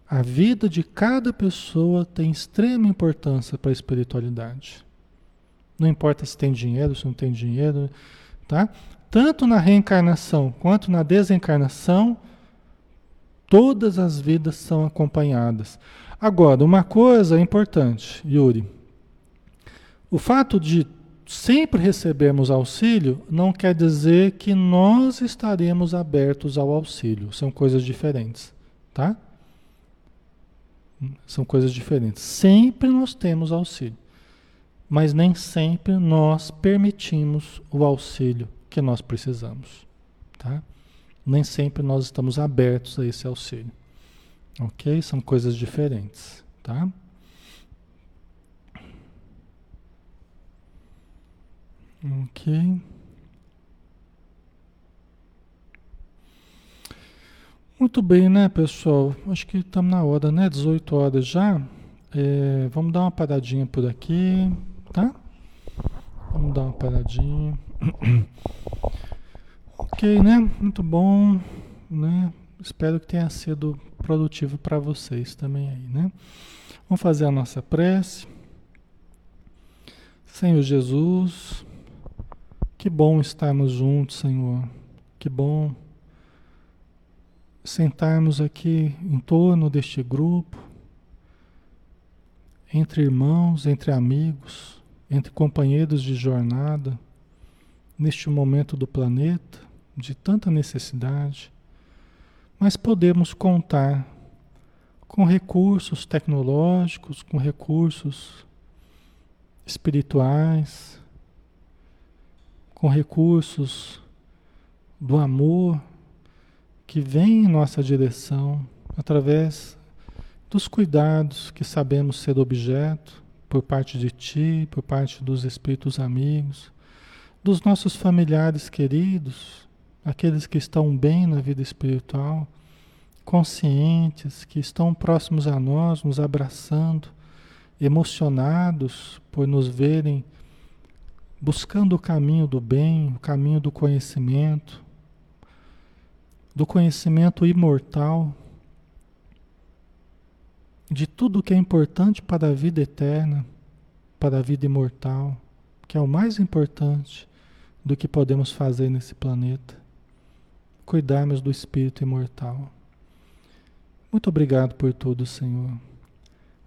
A vida de cada pessoa tem extrema importância para a espiritualidade. Não importa se tem dinheiro, se não tem dinheiro, tá? Tanto na reencarnação quanto na desencarnação, todas as vidas são acompanhadas. Agora, uma coisa importante, Yuri. O fato de sempre recebemos auxílio, não quer dizer que nós estaremos abertos ao auxílio. São coisas diferentes, tá? São coisas diferentes. Sempre nós temos auxílio, mas nem sempre nós permitimos o auxílio que nós precisamos, tá? Nem sempre nós estamos abertos a esse auxílio. OK? São coisas diferentes, tá? Ok. Muito bem, né, pessoal? Acho que estamos na hora, né? 18 horas já. É, vamos dar uma paradinha por aqui, tá? Vamos dar uma paradinha. ok, né? Muito bom, né? Espero que tenha sido produtivo para vocês também aí, né? Vamos fazer a nossa prece. Senhor Jesus, que bom estarmos juntos, Senhor. Que bom sentarmos aqui em torno deste grupo, entre irmãos, entre amigos, entre companheiros de jornada, neste momento do planeta de tanta necessidade, mas podemos contar com recursos tecnológicos, com recursos espirituais, com recursos do amor que vêm em nossa direção através dos cuidados que sabemos ser objeto por parte de Ti, por parte dos Espíritos amigos, dos nossos familiares queridos, aqueles que estão bem na vida espiritual, conscientes, que estão próximos a nós, nos abraçando, emocionados por nos verem buscando o caminho do bem, o caminho do conhecimento, do conhecimento imortal, de tudo que é importante para a vida eterna, para a vida imortal, que é o mais importante do que podemos fazer nesse planeta. Cuidarmos do espírito imortal. Muito obrigado por tudo, Senhor.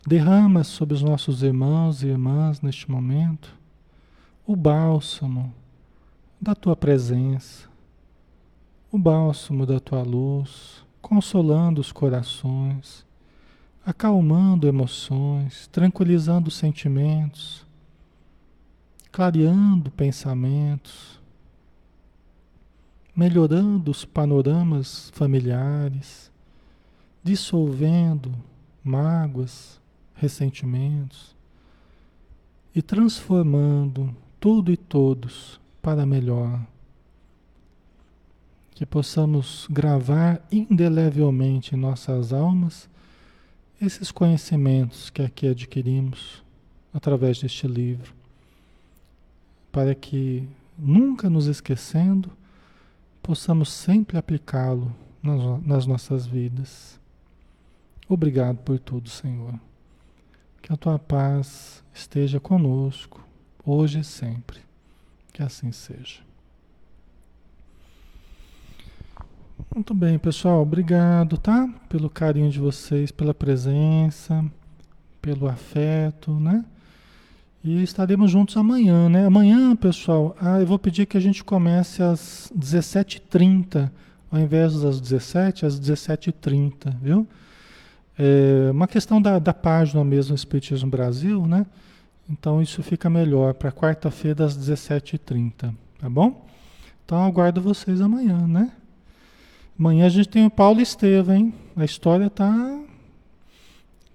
Derrama sobre os nossos irmãos e irmãs neste momento o bálsamo da tua presença, o bálsamo da tua luz, consolando os corações acalmando emoções, tranquilizando sentimentos, clareando pensamentos, melhorando os panoramas familiares, dissolvendo mágoas, ressentimentos e transformando tudo e todos para melhor. Que possamos gravar indelevelmente em nossas almas esses conhecimentos que aqui adquirimos através deste livro, para que, nunca nos esquecendo, possamos sempre aplicá-lo nas, nossas vidas. Obrigado por tudo, Senhor. Que a tua paz esteja conosco, hoje e sempre. Que assim seja. Muito bem, pessoal. Obrigado, tá? Pelo carinho de vocês, pela presença, pelo afeto, né? E estaremos juntos amanhã, né? Amanhã, pessoal, ah, eu vou pedir que a gente comece às 17h30, ao invés das 17 às 17h30, viu? É uma questão da, da página mesmo, Espiritismo Brasil, né? Então isso fica melhor para quarta-feira às 17h30, tá bom? Então aguardo vocês amanhã, né? Amanhã a gente tem o Paulo Estevam, hein? A história tá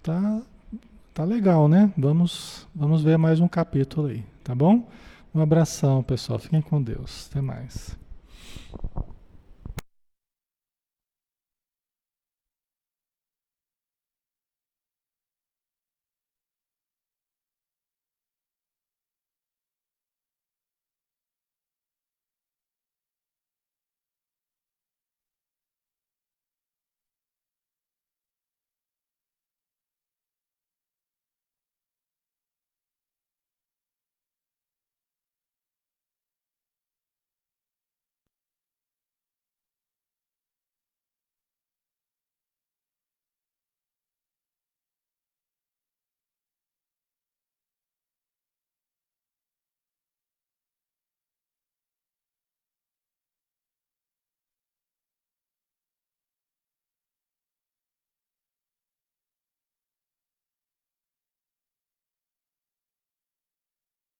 tá tá legal, né? Vamos vamos ver mais um capítulo aí, tá bom? Um abração, pessoal. Fiquem com Deus. Até mais.